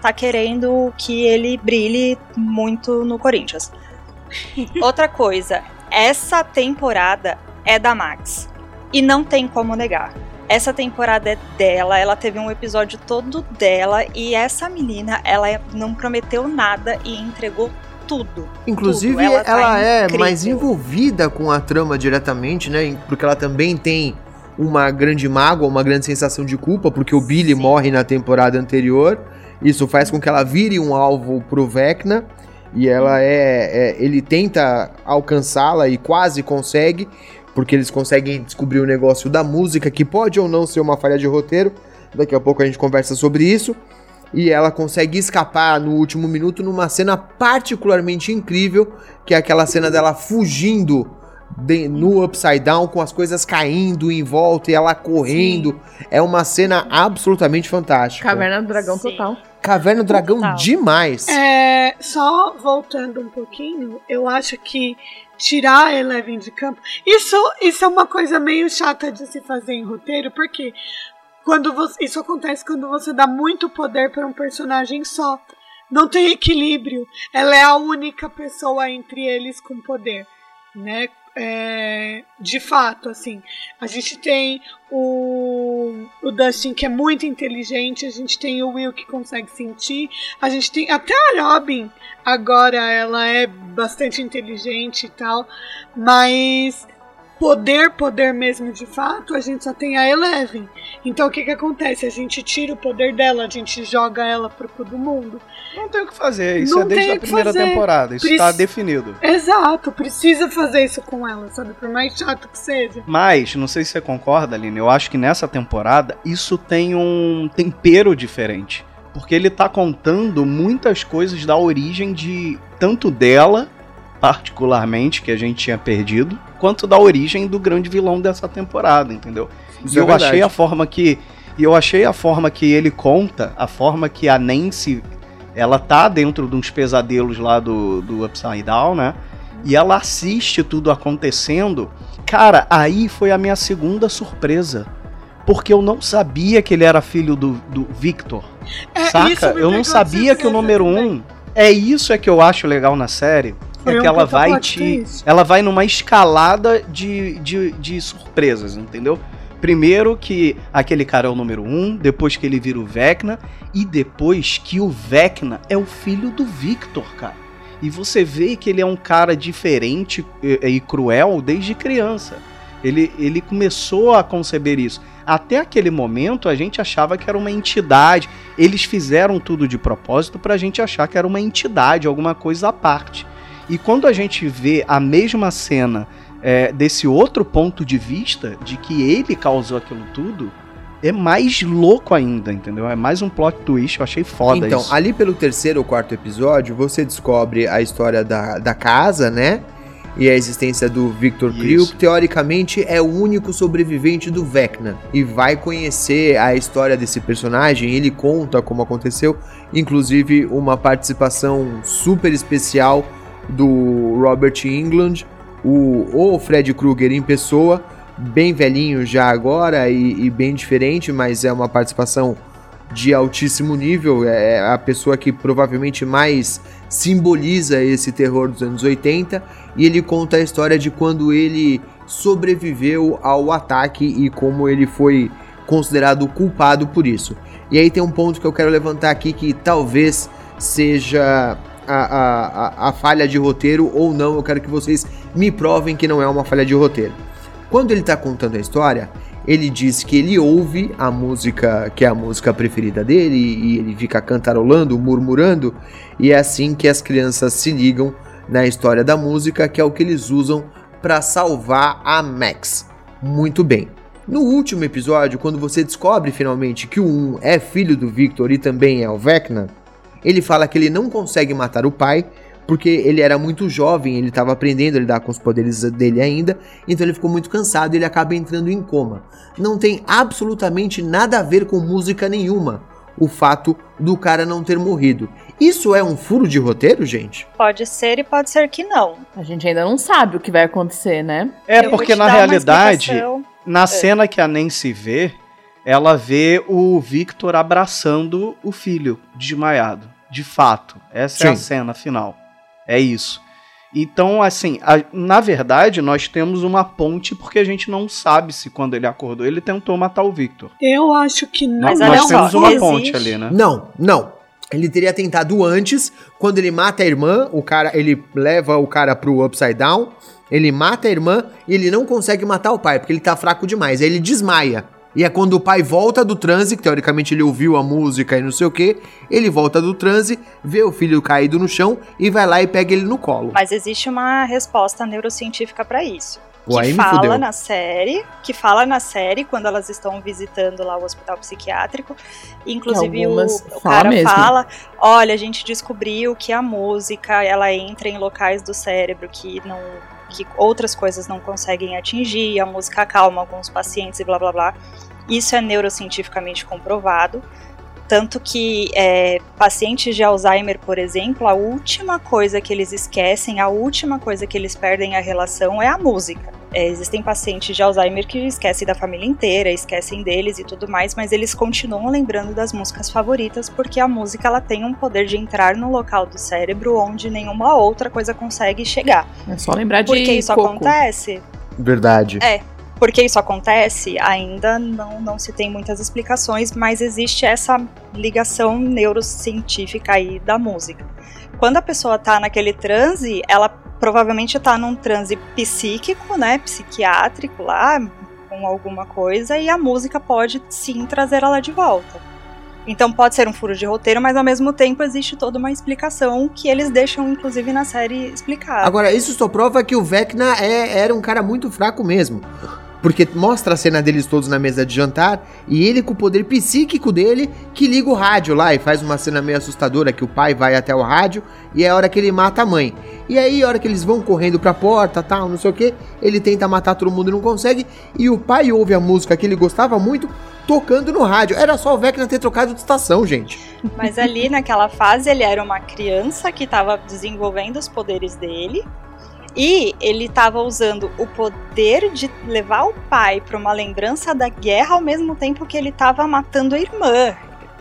E: tá querendo que ele brilhe muito no Corinthians. Outra coisa, essa temporada é da Max. E não tem como negar. Essa temporada é dela, ela teve um episódio todo dela e essa menina, ela não prometeu nada e entregou tudo.
A: Inclusive,
E: tudo. ela, tá
A: ela é
E: incrível.
A: mais envolvida com a trama diretamente, né? Porque ela também tem uma grande mágoa, uma grande sensação de culpa, porque o Billy
E: Sim.
A: morre na temporada anterior. Isso faz com que ela vire um alvo pro Vecna. E ela é. é- ele tenta alcançá-la e quase consegue, porque eles conseguem descobrir o negócio da música, que pode ou não ser uma falha de roteiro. Daqui a pouco a gente conversa sobre isso. E ela consegue escapar no último minuto numa cena particularmente incrível, que é aquela cena dela fugindo de- no Upside Down, com as coisas caindo em volta e ela correndo. É uma cena absolutamente fantástica.
C: Caverna do Dragão
E: Sim.
C: total.
A: Caverna do Dragão
E: Total.
A: demais.
F: É, só voltando um pouquinho, eu acho que tirar a Eleven de campo. Isso, isso é uma coisa meio chata de se fazer em roteiro, porque quando você, isso acontece quando você dá muito poder para um personagem só. Não tem equilíbrio. Ela é a única pessoa entre eles com poder, né? É, de fato, assim, a gente tem o, o Dustin que é muito inteligente, a gente tem o Will que consegue sentir, a gente tem até a Robin agora ela é bastante inteligente e tal, mas poder, poder mesmo de fato, a gente só tem a Eleven. Então o que que acontece? A gente tira o poder dela, a gente joga ela pro cu do mundo.
D: Não tem o que fazer, isso
F: Não
D: é desde a primeira
F: fazer.
D: temporada, isso
F: Prec-
D: tá definido.
F: Exato, precisa fazer isso com ela, sabe? Por mais chato que seja.
D: Mas, não sei se você concorda, Aline, eu acho que nessa temporada isso tem um tempero diferente. Porque ele tá contando muitas coisas da origem de tanto dela, particularmente, que a gente tinha perdido, quanto da origem do grande vilão dessa temporada, entendeu?
A: Isso
D: E
A: é
D: eu
A: verdade.
D: achei a forma que. E eu achei a forma que ele conta, a forma que a Nancy. Ela tá dentro de uns pesadelos lá do, do Upside Down, né? E ela assiste tudo acontecendo. Cara, aí foi a minha segunda surpresa. Porque eu não sabia que ele era filho do, do Victor.
F: É, isso
D: Saca? Eu não sabia que o número um. É isso é que eu acho legal na série. É que ela vai te.
F: twist.
D: Ela vai numa escalada de, de, de surpresas, entendeu? Primeiro que aquele cara é o número um, depois que ele vira o Vecna, e depois que o Vecna é o filho do Victor, cara. E você vê que ele é um cara diferente e, e cruel desde criança. Ele, ele começou a conceber isso. Até aquele momento a gente achava que era uma entidade. Eles fizeram tudo de propósito pra gente achar que era uma entidade, alguma coisa à parte. E quando a gente vê a mesma cena é, desse outro ponto de vista, de que ele causou aquilo tudo, é mais louco ainda, entendeu? É mais um plot twist, eu achei foda
A: Então,
D: isso.
A: ali pelo terceiro ou quarto episódio, você descobre a história da, da casa, né? E a existência do Victor. Creel, que teoricamente é o único sobrevivente do Vecna. E vai conhecer a história desse personagem, ele conta como aconteceu, inclusive uma participação super especial do Robert England, o, o Fred Krueger em pessoa, bem velhinho já agora e, e bem diferente, mas é uma participação de altíssimo nível, é a pessoa que provavelmente mais simboliza esse terror dos anos 80, e ele conta a história de quando ele sobreviveu ao ataque e como ele foi considerado culpado por isso. E aí tem um ponto que eu quero levantar aqui que talvez seja a, a, a, falha de roteiro ou não, eu quero que vocês me provem que não é uma falha de roteiro. Quando ele tá contando a história, Ele diz que ele ouve a música que é a música preferida dele e ele fica cantarolando, murmurando, e é assim que as crianças se ligam na história da música, que é o que eles usam para salvar a Max. Muito bem. No último episódio, quando você descobre finalmente que o 1 é filho do Victor e também é o Vecna, ele fala que ele não consegue matar o pai porque ele era muito jovem, ele estava aprendendo a lidar com os poderes dele ainda, então ele ficou muito cansado e ele acaba entrando em coma. Não tem absolutamente nada a ver com música nenhuma o fato do cara não ter morrido. Isso é um furo de roteiro, gente?
E: Pode ser e pode ser que não.
C: A gente ainda não sabe o que vai acontecer, né?
D: É,
E: Eu
D: porque na realidade, na cena que a Nancy vê, ela vê o Victor abraçando o filho desmaiado. De fato. Essa é a
A: Sim.
D: cena final. É isso. Então, assim, a- na verdade, nós temos uma ponte porque a gente não sabe se quando ele acordou ele tentou matar o Victor.
F: Eu acho que não.
E: Mas
D: nós temos uma
E: existe-
D: ponte ali, né?
A: Não, não. Ele teria tentado antes, quando ele mata a irmã, o cara, ele leva o cara pro Upside Down, ele mata a irmã e ele não consegue matar o pai, porque ele tá fraco demais. Aí ele desmaia. E é quando o pai volta do transe, que teoricamente ele ouviu a música e não sei o que, ele volta do transe, vê o filho caído no chão e vai lá e pega ele no colo.
E: Mas existe uma resposta neurocientífica pra isso.
A: Pô,
E: que fala
A: fudeu.
E: na série, que fala na série quando elas estão visitando lá o hospital psiquiátrico. Inclusive o, o
C: fala
E: cara
C: mesmo.
E: fala, olha, a gente descobriu que a música, ela entra em locais do cérebro que não que outras coisas não conseguem atingir, a música acalma alguns pacientes e blá blá blá. Isso é neurocientificamente comprovado. Tanto que é, pacientes de Alzheimer, por exemplo, a última coisa que eles esquecem, a última coisa que eles perdem a relação é a música. É, existem pacientes de Alzheimer que esquecem da família inteira, esquecem deles e tudo mais, mas eles continuam lembrando das músicas favoritas porque a música ela tem um poder de entrar no local do cérebro onde nenhuma outra coisa consegue chegar.
C: É só lembrar de
E: Por que isso
C: coco.
E: acontece?
A: Verdade.
E: É. Por que isso acontece? Ainda não, não se tem muitas explicações, mas existe essa ligação neurocientífica aí da música. Quando a pessoa tá naquele transe, ela provavelmente tá num transe psíquico, né, psiquiátrico lá, com alguma coisa, e a música pode sim trazer ela de volta. Então pode ser um furo de roteiro, mas ao mesmo tempo existe toda uma explicação que eles deixam, inclusive, na série explicada.
A: Agora, isso só prova que o Vecna é- era um cara muito fraco mesmo. Porque mostra a cena deles todos na mesa de jantar e ele com o poder psíquico dele que liga o rádio lá e faz uma cena meio assustadora que o pai vai até o rádio e é a hora que ele mata a mãe. E aí, a hora que eles vão correndo pra porta, tal, não sei o que, ele tenta matar todo mundo e não consegue. E o pai ouve a música que ele gostava muito tocando no rádio. Era só o Vecna ter trocado de estação, gente.
E: Mas ali naquela fase ele era uma criança que estava desenvolvendo os poderes dele. E ele estava usando o poder de levar o pai para uma lembrança da guerra ao mesmo tempo que ele estava matando a irmã.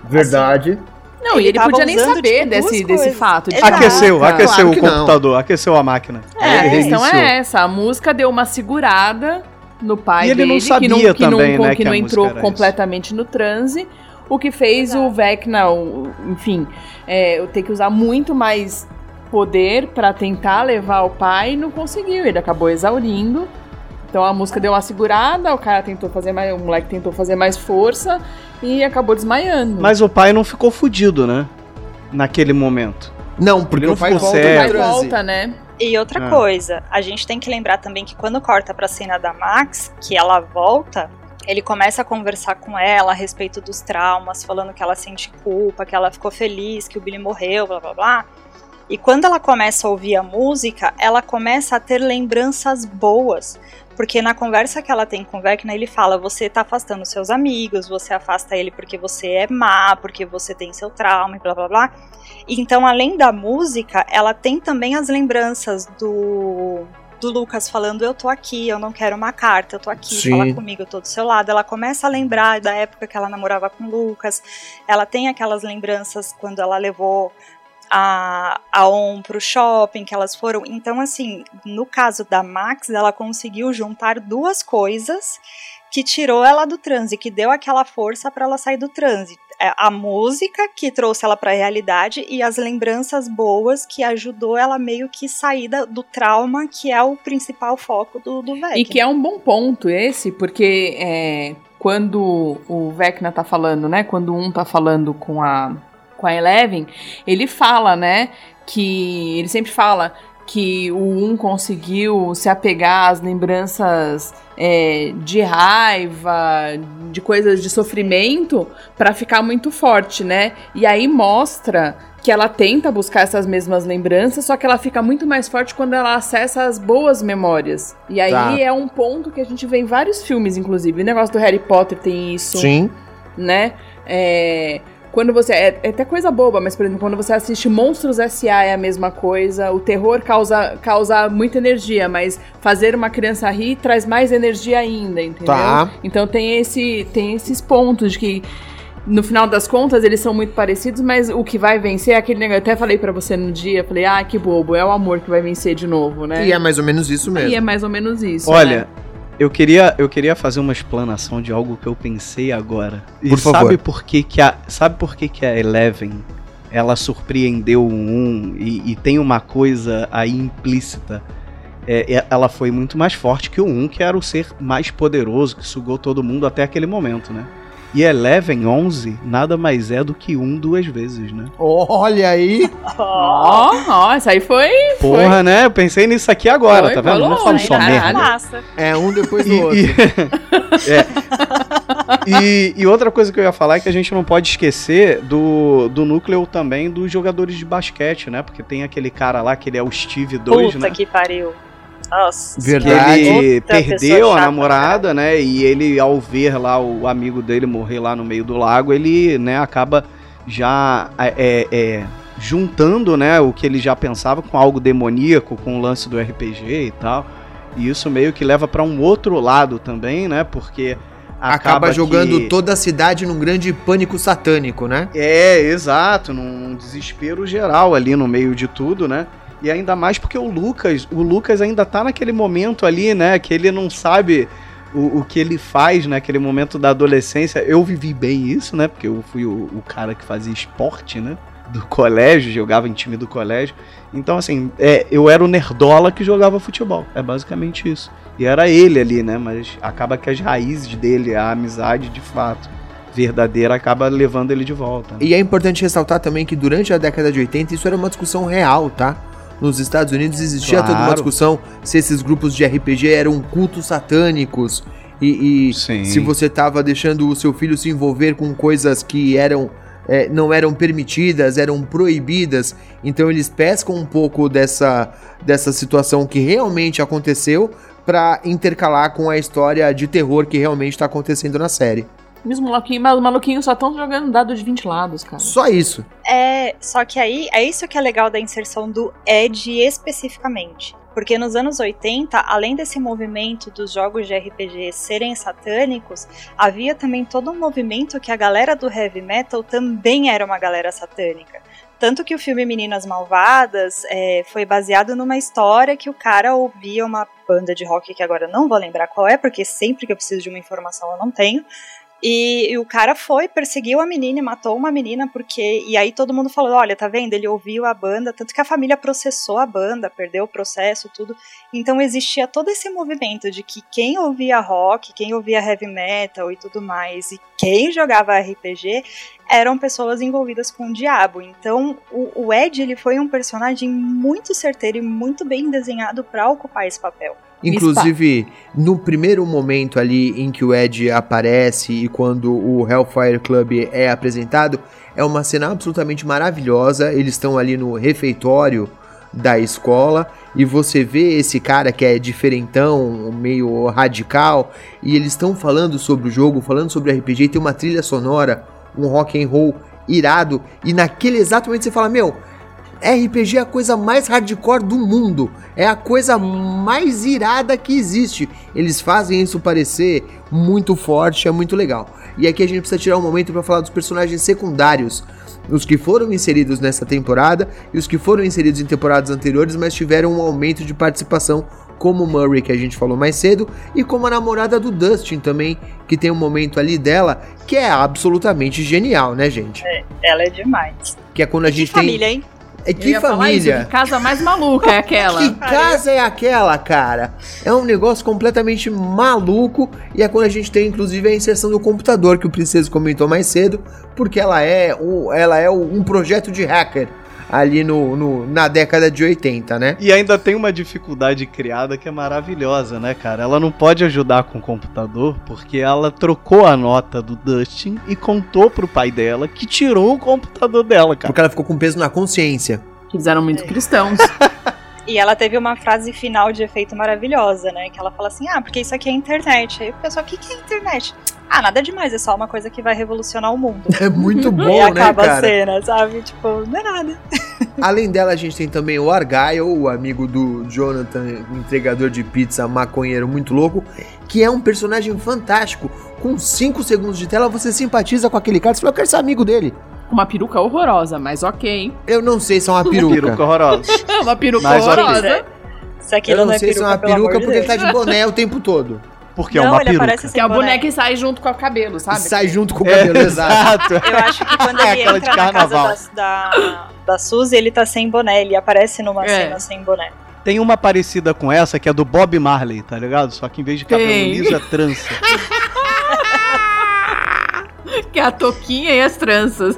A: Verdade.
C: Não, e
E: Ele
C: ele
E: tava
C: podia nem
E: usando,
C: saber
E: tipo,
C: desse, desse fato. De.
D: Aqueceu,
A: Claro
D: aqueceu
A: que
D: o
A: não.
D: computador, aqueceu a máquina.
C: É, a
D: Ele
C: questão é essa. A música deu uma segurada no pai
D: E ele
C: dele,
D: não
C: que
D: sabia
C: não, que
D: também,
C: não,
D: né,
C: que
D: que
C: não entrou completamente no transe. O que fez o
E: Exato.
C: Vecna, o- enfim, é, eu ter que usar muito mais poder pra tentar levar o pai e não conseguiu. Ele acabou exaurindo. Então a música deu uma segurada, o cara tentou fazer mais, o moleque tentou fazer mais força e acabou desmaiando.
D: Mas o pai não ficou fudido, né? Naquele momento.
A: Não, porque
D: Ele não
A: o pai
D: ficou
A: volta
C: o
D: cego.
A: do
C: pai
A: transe.
C: volta, né?
E: E outra
D: Ah.
E: coisa, a gente tem que lembrar também que quando corta pra cena da Max, que ela volta, ele começa a conversar com ela a respeito dos traumas, falando que ela sente culpa, que ela ficou feliz, que o Billy morreu, blá blá blá. E quando ela começa a ouvir a música, ela começa a ter lembranças boas. Porque na conversa que ela tem com o Vecna, ele fala: você tá afastando seus amigos, você afasta ele porque você é má, porque você tem seu trauma e blá blá blá. Então, além da música, ela tem também as lembranças do, do Lucas falando: Eu tô aqui, eu não quero uma carta, eu tô aqui,
A: Sim.
E: fala comigo, eu tô do seu lado. Ela começa a lembrar da época que ela namorava com o Lucas. Ela tem aquelas lembranças quando ela levou a, a On pro shopping, que elas foram. Então, assim, no caso da Max, ela conseguiu juntar duas coisas que tirou ela do transe, que deu aquela força para ela sair do transe. é a música que trouxe ela pra realidade e as lembranças boas que ajudou ela meio que sair do trauma, que é o principal foco do, do Vecna.
C: E que é um bom ponto esse, porque é, quando o Vecna tá falando, né? Quando um tá falando com a, com a Eleven, ele fala, né? Que. Ele sempre fala que o um conseguiu se apegar às lembranças é, de raiva, de coisas de sofrimento, pra ficar muito forte, né? E aí mostra que ela tenta buscar essas mesmas lembranças, só que ela fica muito mais forte quando ela acessa as boas memórias. E aí
A: Tá.
C: é um ponto que a gente vê em vários filmes, inclusive. O negócio do Harry Potter tem isso,
A: Sim.
C: né? É, quando você. É, é até coisa boba, mas, por exemplo, quando você assiste Monstros S.A. é a mesma coisa. O terror causa, causa muita energia, mas fazer uma criança rir traz mais energia ainda, entendeu?
A: Tá.
C: Então tem, esse, tem esses pontos de que. No final das contas, eles são muito parecidos, mas o que vai vencer é aquele negócio. Eu até falei pra você no dia, falei, ah, que bobo, é o amor que vai vencer de novo, né?
A: E é mais ou menos isso mesmo.
C: E é mais ou menos isso.
D: Olha,
C: né?
D: Eu queria, eu queria fazer uma explanação de algo que eu pensei agora. E
A: Por favor.
D: sabe por que, que a, sabe por que, que a Eleven ela surpreendeu o 1 e, e tem uma coisa aí implícita. É, é- ela foi muito mais forte que o 1, que era o ser mais poderoso, que sugou todo mundo até aquele momento, né? E Eleven 11 nada mais é do que um duas vezes, né?
A: Olha aí.
E: Ó,
C: Ó, ó, essa aí foi.
D: Porra, né? Eu pensei nisso aqui agora,
C: Foi,
D: tá vendo? Não
C: falou,
D: falo
C: né?
D: só merda.
E: massa.
A: É um depois do
D: E-
A: outro.
D: e- É. E, e outra coisa que eu ia falar é que a gente não pode esquecer do, do núcleo também dos jogadores de basquete, né? Porque tem aquele cara lá que ele é o Steve 2,
E: Puta
D: né?
E: que pariu. Nossa.
D: Que
A: Verdade.
D: ele perdeu a
E: chata,
D: namorada, né? E ele, ao ver lá o amigo dele morrer lá no meio do lago, ele, né, acaba já é, é, juntando, né, o que ele já pensava com algo demoníaco, com o lance do RPG e tal. E isso meio que leva pra um outro lado também, né? Porque
A: Acaba, jogando
D: que...
A: toda a cidade num grande pânico satânico, né?
D: É, exato, num desespero geral ali no meio de tudo, né? E ainda mais porque o Lucas, o Lucas ainda tá naquele momento ali, né? Que ele não sabe o, o que ele faz naquele momento da adolescência. Eu vivi bem isso, né? Porque eu fui o, o cara que fazia esporte, né? Do colégio, jogava em time do colégio. Então, assim, é, eu era o nerdola que jogava futebol. É basicamente isso. E era ele ali, né? Mas acaba que as raízes dele, a amizade de fato verdadeira, acaba levando ele de volta. né?
A: E é importante ressaltar também que durante a década de 80 isso era uma discussão real, tá? Nos Estados Unidos existia toda uma
D: Claro.
A: discussão se esses grupos de RPG eram cultos satânicos e, e se você tava deixando o seu filho se envolver com coisas que eram é, não eram permitidas, eram proibidas. Então eles pescam um pouco dessa, dessa situação que realmente aconteceu pra intercalar com a história de terror que realmente está acontecendo na série.
C: Os maluquinhos, mas os maluquinhos só estão jogando dado de 20 lados, cara.
A: Só isso.
E: É, só que aí é isso que é legal da inserção do Ed especificamente. Porque nos anos 80, além desse movimento dos jogos de RPG serem satânicos, havia também todo um movimento que a galera do heavy metal também era uma galera satânica. Tanto que o filme Meninas Malvadas é, foi baseado numa história que o cara ouvia uma banda de rock que agora eu não vou lembrar qual é, porque sempre que eu preciso de uma informação eu não tenho. E, e o cara foi, perseguiu a menina e matou uma menina porque. E aí todo mundo falou: olha, tá vendo? Ele ouviu a banda, tanto que a família processou a banda, perdeu o processo, tudo. Então existia todo esse movimento de que quem ouvia rock, quem ouvia heavy metal e tudo mais, e quem jogava RPG eram pessoas envolvidas com o diabo. Então o, o Ed ele foi um personagem muito certeiro e muito bem desenhado para ocupar esse papel.
A: Inclusive, no primeiro momento ali em que o Ed aparece e quando o Hellfire Club é apresentado, é uma cena absolutamente maravilhosa. Eles estão ali no refeitório da escola e você vê esse cara que é diferentão, meio radical, e eles estão falando sobre o jogo, falando sobre RPG, tem uma trilha sonora, um rock and roll irado, e naquele exato momento você fala, meu, RPG é a coisa mais hardcore do mundo. É a coisa mais irada que existe. Eles fazem isso parecer muito forte, é muito legal. E aqui a gente precisa tirar um momento para falar dos personagens secundários. Os que foram inseridos nessa temporada e os que foram inseridos em temporadas anteriores, mas tiveram um aumento de participação como Murray, que a gente falou mais cedo, e como a namorada do Dustin também, que tem um momento ali dela que é absolutamente genial, né, gente?
E: Ela é demais.
A: Que é quando a gente tem.
E: Família, hein?
A: É que
C: ia falar isso,
A: família.
C: que casa mais maluca é aquela.
A: Que casa é aquela, cara? É um negócio completamente maluco e é quando a gente tem inclusive a inserção do computador que o Princesa comentou mais cedo, porque ela é, o, ela é um projeto de hacker ali no, no- na década de 80, né?
D: E ainda tem uma dificuldade criada que é maravilhosa, né, cara? Ela não pode ajudar com o computador porque ela trocou a nota do Dustin e contou pro pai dela que tirou o computador dela, cara.
A: Porque ela ficou com peso na consciência.
C: Eles eram muito cristãos.
E: E ela teve uma frase final de efeito maravilhosa, né? Que ela fala assim: ah, porque isso aqui é internet. Aí o pessoal, o que, que é internet? Ah, nada demais, é só uma coisa que vai revolucionar o mundo.
A: É muito
E: e
A: bom, né,
E: acaba a
A: cara?
E: cena, sabe? Tipo, não é nada.
A: Além dela, a gente tem também o Argyle, o amigo do Jonathan, entregador de pizza, maconheiro muito louco, que é um personagem fantástico. Com 5 segundos de tela, você simpatiza com aquele cara, você fala, eu quero ser amigo dele.
C: Uma peruca horrorosa, mas ok.
A: Eu não sei se é uma peruca.
D: Peruca horrorosa.
C: Uma peruca
D: Mas
C: horrorosa.
E: Se aquilo
A: Eu não
E: é
A: sei se é uma peruca porque ele
E: Deus.
A: tá de boné o tempo todo.
D: Porque é
E: Não,
D: uma
E: ele
D: peruca.
E: aparece
C: Que é o
E: boné.
C: boneco que sai junto com o cabelo, sabe?
A: Sai junto com o
D: É,
A: cabelo, exato.
D: exato.
E: Eu acho que quando
D: É
E: ele
D: aquela de
E: entra na casa
D: carnaval.
E: da, da, da Suzy, ele tá sem boné. Ele aparece numa
C: É.
E: cena sem boné.
D: Tem uma parecida com essa que é do Bob Marley, tá ligado? Só que em vez de cabelo
C: Tem.
D: liso é trança.
C: Que é a toquinha e as tranças.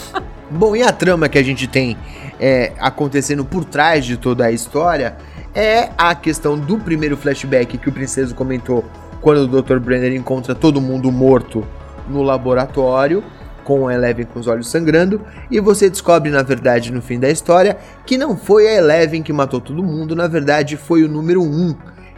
A: Bom, e a trama que a gente tem é, acontecendo por trás de toda a história é a questão do primeiro flashback que o Princeso comentou quando o Dr. Brenner encontra todo mundo morto no laboratório, com a Eleven com os olhos sangrando, e você descobre, na verdade, no fim da história, que não foi a Eleven que matou todo mundo, na verdade foi o número 1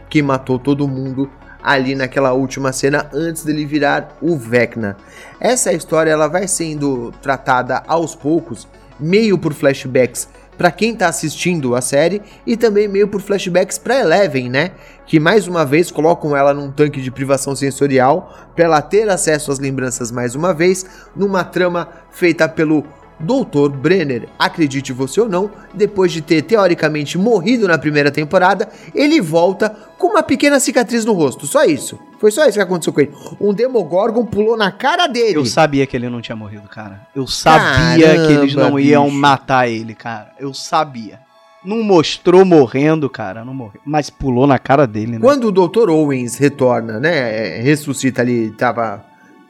A: que matou todo mundo ali naquela última cena antes dele virar o Vecna. Essa história ela vai sendo tratada aos poucos, meio por flashbacks para quem tá assistindo a série e também meio por flashbacks para Eleven, né? Que mais uma vez colocam ela num tanque de privação sensorial para ela ter acesso às lembranças mais uma vez, numa trama feita pelo Dr. Brenner, acredite você ou não, depois de ter teoricamente morrido na primeira temporada, ele volta com uma pequena cicatriz no rosto. Só isso. Foi só isso que aconteceu com ele. Um Demogorgon pulou na cara dele.
D: Eu sabia que ele não tinha morrido, cara. Eu sabia
A: Caramba,
D: que eles não iam
A: bicho.
D: matar ele, cara. Eu sabia. Não mostrou morrendo, cara. Não morreu. Mas pulou na cara dele, né?
A: Quando o Dr. Owens retorna, né, é, ressuscita ali, tava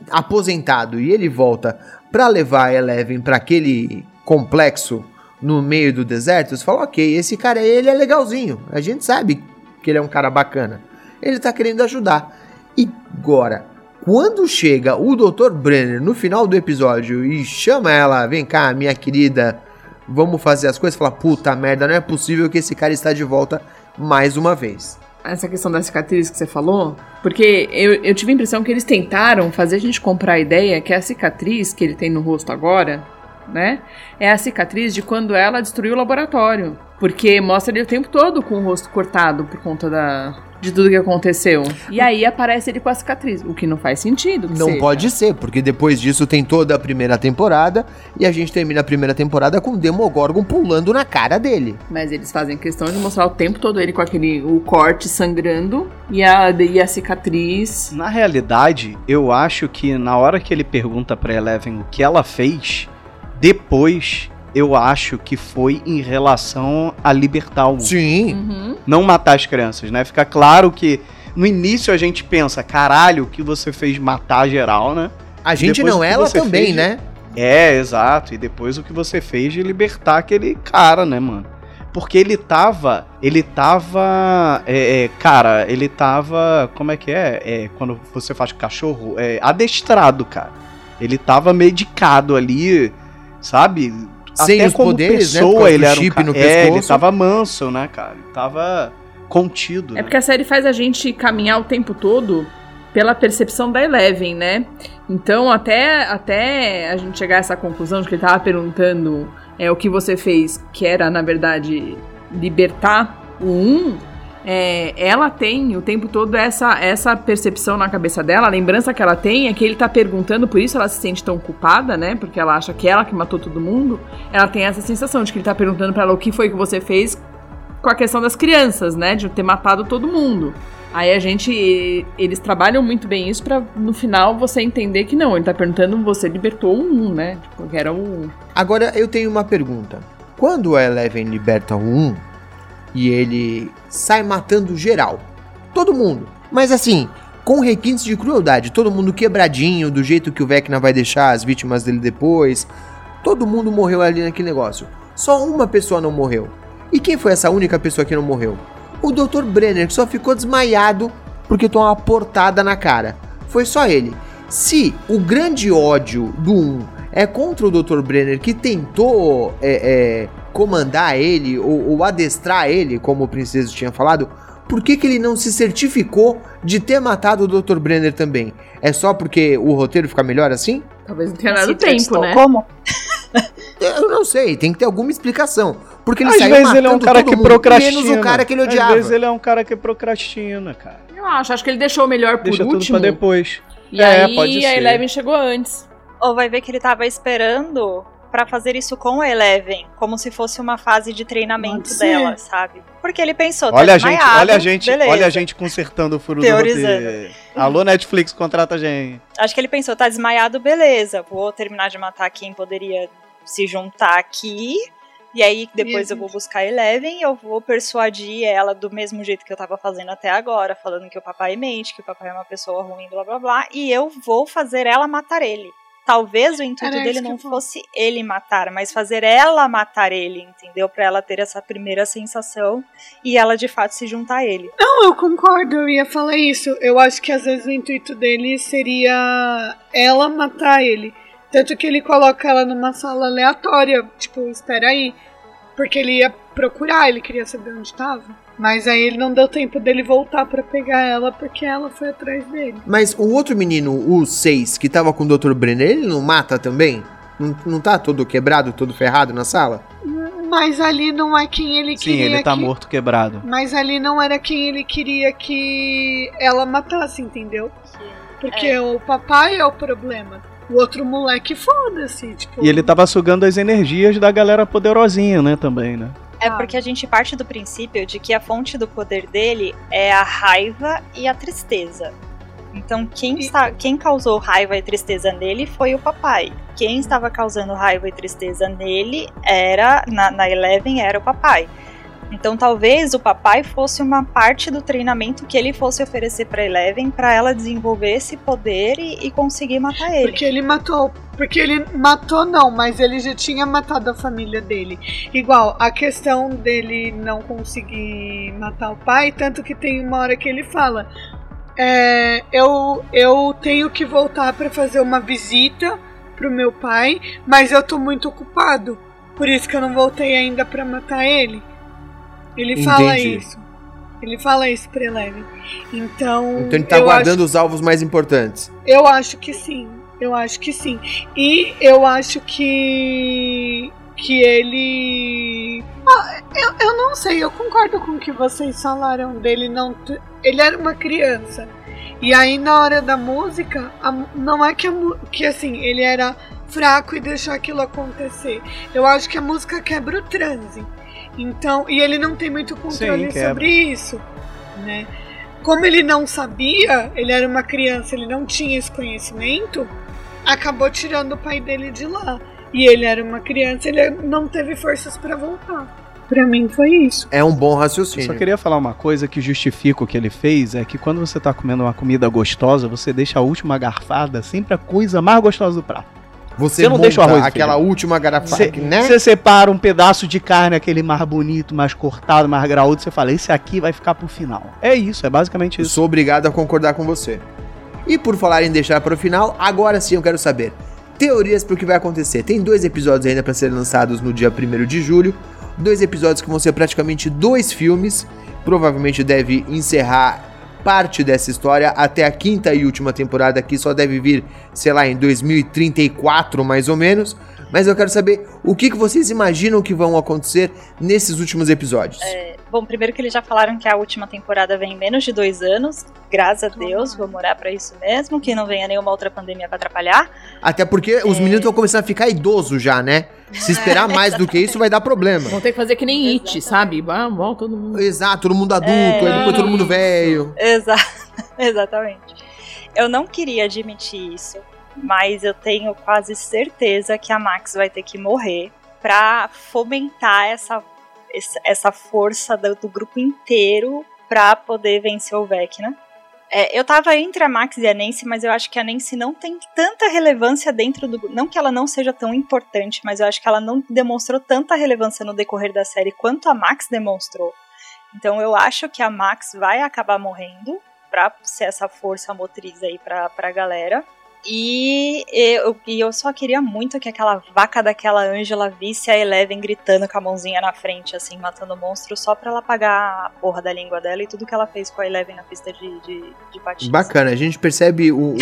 A: aposentado e ele volta pra levar Eleven pra aquele complexo no meio do deserto, você fala, ok, esse cara ele é legalzinho, a gente sabe que ele é um cara bacana, ele tá querendo ajudar. E agora, quando chega o Dr. Brenner no final do episódio e chama ela, vem cá, minha querida, vamos fazer as coisas, fala, puta merda, não é possível que esse cara está de volta mais uma vez.
C: Essa questão da cicatriz que você falou, porque eu, eu tive a impressão que eles tentaram fazer a gente comprar a ideia que a cicatriz que ele tem no rosto agora, né, é a cicatriz de quando ela destruiu o laboratório. Porque mostra ele o tempo todo com o rosto cortado por conta da, de tudo que aconteceu. E aí aparece ele com a cicatriz, o que não faz sentido. que
A: Não
C: seja.
A: pode ser, porque depois disso tem toda a primeira temporada e a gente termina a primeira temporada com o Demogorgon pulando na cara dele.
C: Mas eles fazem questão de mostrar o tempo todo ele com aquele o corte sangrando e a, e a cicatriz.
D: Na realidade, eu acho que na hora que ele pergunta pra Eleven o que ela fez, depois eu acho que foi em relação a libertar o mundo.
A: Sim.
C: Uhum.
D: Não matar as crianças, né? Fica claro que no início a gente pensa, caralho, o que você fez matar geral, né?
A: A gente
D: Depois
A: não, ela também,
D: fez,
A: né?
D: É, exato. E depois o que você fez de libertar aquele cara, né, mano? Porque ele tava. Ele tava. é, é, cara, ele tava. Como é que é? É, Quando você faz com cachorro? É, adestrado, cara. Ele tava medicado ali, sabe?
A: Sem os poderes, né,
D: pessoa,
A: causa
D: ele era um
A: chip no
D: É, ele
A: pescoço.
D: tava manso, né, cara? Ele tava contido.
C: É
D: né?
C: porque a série faz a gente caminhar o tempo todo pela percepção da Eleven, né? Então, até, até a gente chegar a essa conclusão de que ele tava perguntando é, o que você fez, que era, na verdade, libertar o 1, é, ela tem o tempo todo essa, essa percepção na cabeça dela, a lembrança que ela tem é que ele tá perguntando, por isso ela se sente tão culpada, né? Porque ela acha que ela que matou todo mundo. Ela tem essa sensação de que ele tá perguntando pra ela o que foi que você fez com a questão das crianças, né? De ter matado todo mundo. Aí a gente. Eles trabalham muito bem isso pra no final você entender que não. Ele tá perguntando, você libertou um, né? Tipo, que era um.
A: Agora eu tenho uma pergunta. Quando a Eleven liberta um e ele sai matando geral, todo mundo, mas assim, com requintes de crueldade, todo mundo quebradinho, do jeito que o Vecna vai deixar as vítimas dele depois, todo mundo morreu ali naquele negócio. Só uma pessoa não morreu. E quem foi essa única pessoa que não morreu? O Dr. Brenner, que só ficou desmaiado porque tomou uma portada na cara. Foi só ele. Se o grande ódio do 1 é contra o Dr. Brenner que tentou é, é, comandar ele ou, ou adestrar ele, como o Princeso tinha falado, por que, que ele não se certificou de ter matado o Dr. Brenner também? É só porque o roteiro fica melhor assim?
C: Talvez não tenha dado tempo, né?
E: Como?
A: Eu não sei, tem que ter alguma explicação. Porque ele
D: Às
A: saiu
D: vezes ele é um cara que
A: mundo,
D: procrastina.
A: Menos o cara que ele odiava.
D: Às vezes ele é um cara que procrastina, cara.
C: Eu acho, acho que ele deixou o melhor por
D: Deixa tudo
C: último.
D: pra depois.
C: E
D: É,
C: aí
D: pode
C: a
D: ser.
C: Eleven chegou antes.
E: Ou vai ver que ele tava esperando pra fazer isso com a Eleven, como se fosse uma fase de treinamento dela, sabe? Porque ele pensou, tá
D: Olha a gente,
E: desmaiado,
D: olha a gente,
E: beleza.
D: olha a gente consertando o furo
E: Teorizando.
D: do roteiro. Alô Netflix, contrata a gente.
E: Acho que ele pensou, tá desmaiado, beleza. Vou terminar de matar quem poderia se juntar aqui. E aí depois eu vou buscar a Eleven e eu vou persuadir ela do mesmo jeito que eu tava fazendo até agora, falando que o papai mente, que o papai é uma pessoa ruim, blá blá blá, e eu vou fazer ela matar ele. Talvez o intuito
F: Era
E: dele não fosse ele matar, mas fazer ela matar ele, entendeu? Pra ela ter essa primeira sensação e ela de fato se juntar a ele.
F: Não, eu concordo, eu ia falar isso. Eu acho que às vezes o intuito dele seria ela matar ele. Tanto que ele coloca ela numa sala aleatória, tipo, espera aí. Porque ele ia procurar, ele queria saber onde tava. Mas aí ele não deu tempo dele voltar pra pegar ela porque ela foi atrás dele.
A: Mas o outro menino, o 6, que tava com o Dr. Brenner, ele não mata também? Não, não tá todo quebrado, todo ferrado na sala?
F: Mas ali não é quem ele
D: Sim,
F: queria
D: ele tá
F: que...
D: morto quebrado.
F: Mas ali não era quem ele queria que ela matasse, entendeu? Porque
E: É.
F: o papai é o problema. O outro moleque, foda-se. Tipo,
D: E ele tava sugando as energias da galera poderosinha, né, também, né?
E: É
F: Ah.
E: porque a gente parte do princípio de que a fonte do poder dele é a raiva e a tristeza. Então, quem, está, quem causou raiva e tristeza nele foi o papai. Quem estava causando raiva e tristeza nele era, na, na Eleven, era o papai. Então, talvez o papai fosse uma parte do treinamento que ele fosse oferecer pra Eleven pra ela desenvolver esse poder e, e conseguir matar ele.
F: Porque ele matou. Porque ele matou, não, mas ele já tinha matado a família dele. Igual, a questão dele não conseguir matar o pai, tanto que tem uma hora que ele fala: é, eu, eu tenho que voltar pra fazer uma visita pro meu pai, mas eu tô muito ocupado. Por isso que eu não voltei ainda pra matar ele. Ele fala
A: Entendi.
F: isso. Ele fala isso pra Eleven. Então.
A: Então ele tá
F: eu acho
A: guardando os alvos mais importantes.
F: eu acho que sim. Eu acho que sim. E eu acho que. Que ele. Ah, eu, eu não sei, eu concordo com o que vocês falaram dele não. ter- Ele era uma criança. E aí na hora da música, a não é que, a, que assim, ele era fraco e deixou aquilo acontecer. Eu acho que a música quebra o transe. Então, e ele não tem muito controle
D: quebra.
F: sobre isso, né? Como ele não sabia, ele era uma criança, ele não tinha esse conhecimento, acabou tirando o pai dele de lá. E ele era uma criança, ele não teve forças pra voltar. Pra mim foi isso.
A: É um bom
D: Eu
A: raciocínio.
D: só queria falar uma coisa que justifica o que ele fez, é que quando você tá comendo uma comida gostosa, você deixa a última garfada sempre a coisa mais gostosa do prato.
A: Você,
D: Você não deixa o arroz
A: aquela
D: feijão.
A: última garrafa,
D: Você
A: né?
D: você separa um pedaço de carne, aquele mais bonito, mais cortado, mais graúdo, você fala, esse aqui vai ficar pro final. É isso, é basicamente isso.
A: sou obrigado a concordar com você. E por falar em deixar para o final, agora sim eu quero saber teorias para o que vai acontecer. Tem dois episódios ainda para serem lançados no dia 1 de julho, dois episódios que vão ser praticamente dois filmes. Provavelmente deve encerrar parte dessa história até a quinta e última temporada que só deve vir, sei lá, em 2034 mais ou menos. Mas eu quero saber o que, que vocês imaginam que vão acontecer nesses últimos episódios.
E: Bom, primeiro que eles já falaram que a última temporada vem em menos de dois anos. Graças a Deus, vou morar pra isso mesmo. Que não venha nenhuma outra pandemia pra atrapalhar.
A: Até porque os
E: É.
A: meninos vão começar a ficar idosos já, né? Se esperar mais do que isso, vai dar problema.
C: Vão ter que fazer que nem It, sabe? Bom, todo mundo.
A: Exato, todo mundo adulto,
E: É,
A: aí depois todo mundo
E: isso.
A: velho.
E: Exa exatamente. Eu não queria admitir isso, mas eu tenho quase certeza que a Max vai ter que morrer pra fomentar essa, essa- força do, do grupo inteiro pra poder vencer o Vecna. É, eu tava entre a Max e a Nancy, mas eu acho que a Nancy não tem tanta relevância dentro do. Não que ela não seja tão importante, mas eu acho que ela não demonstrou tanta relevância no decorrer da série quanto a Max demonstrou. Então eu acho que a Max vai acabar morrendo pra ser essa força motriz aí pra, pra galera. E eu, e eu só queria muito que aquela vaca daquela Angela visse a Eleven gritando com a mãozinha na frente, assim, matando o monstro, só pra ela apagar a porra da língua dela e tudo que ela fez com a Eleven na pista de, de, de patins.
A: Bacana, a gente percebe o, o,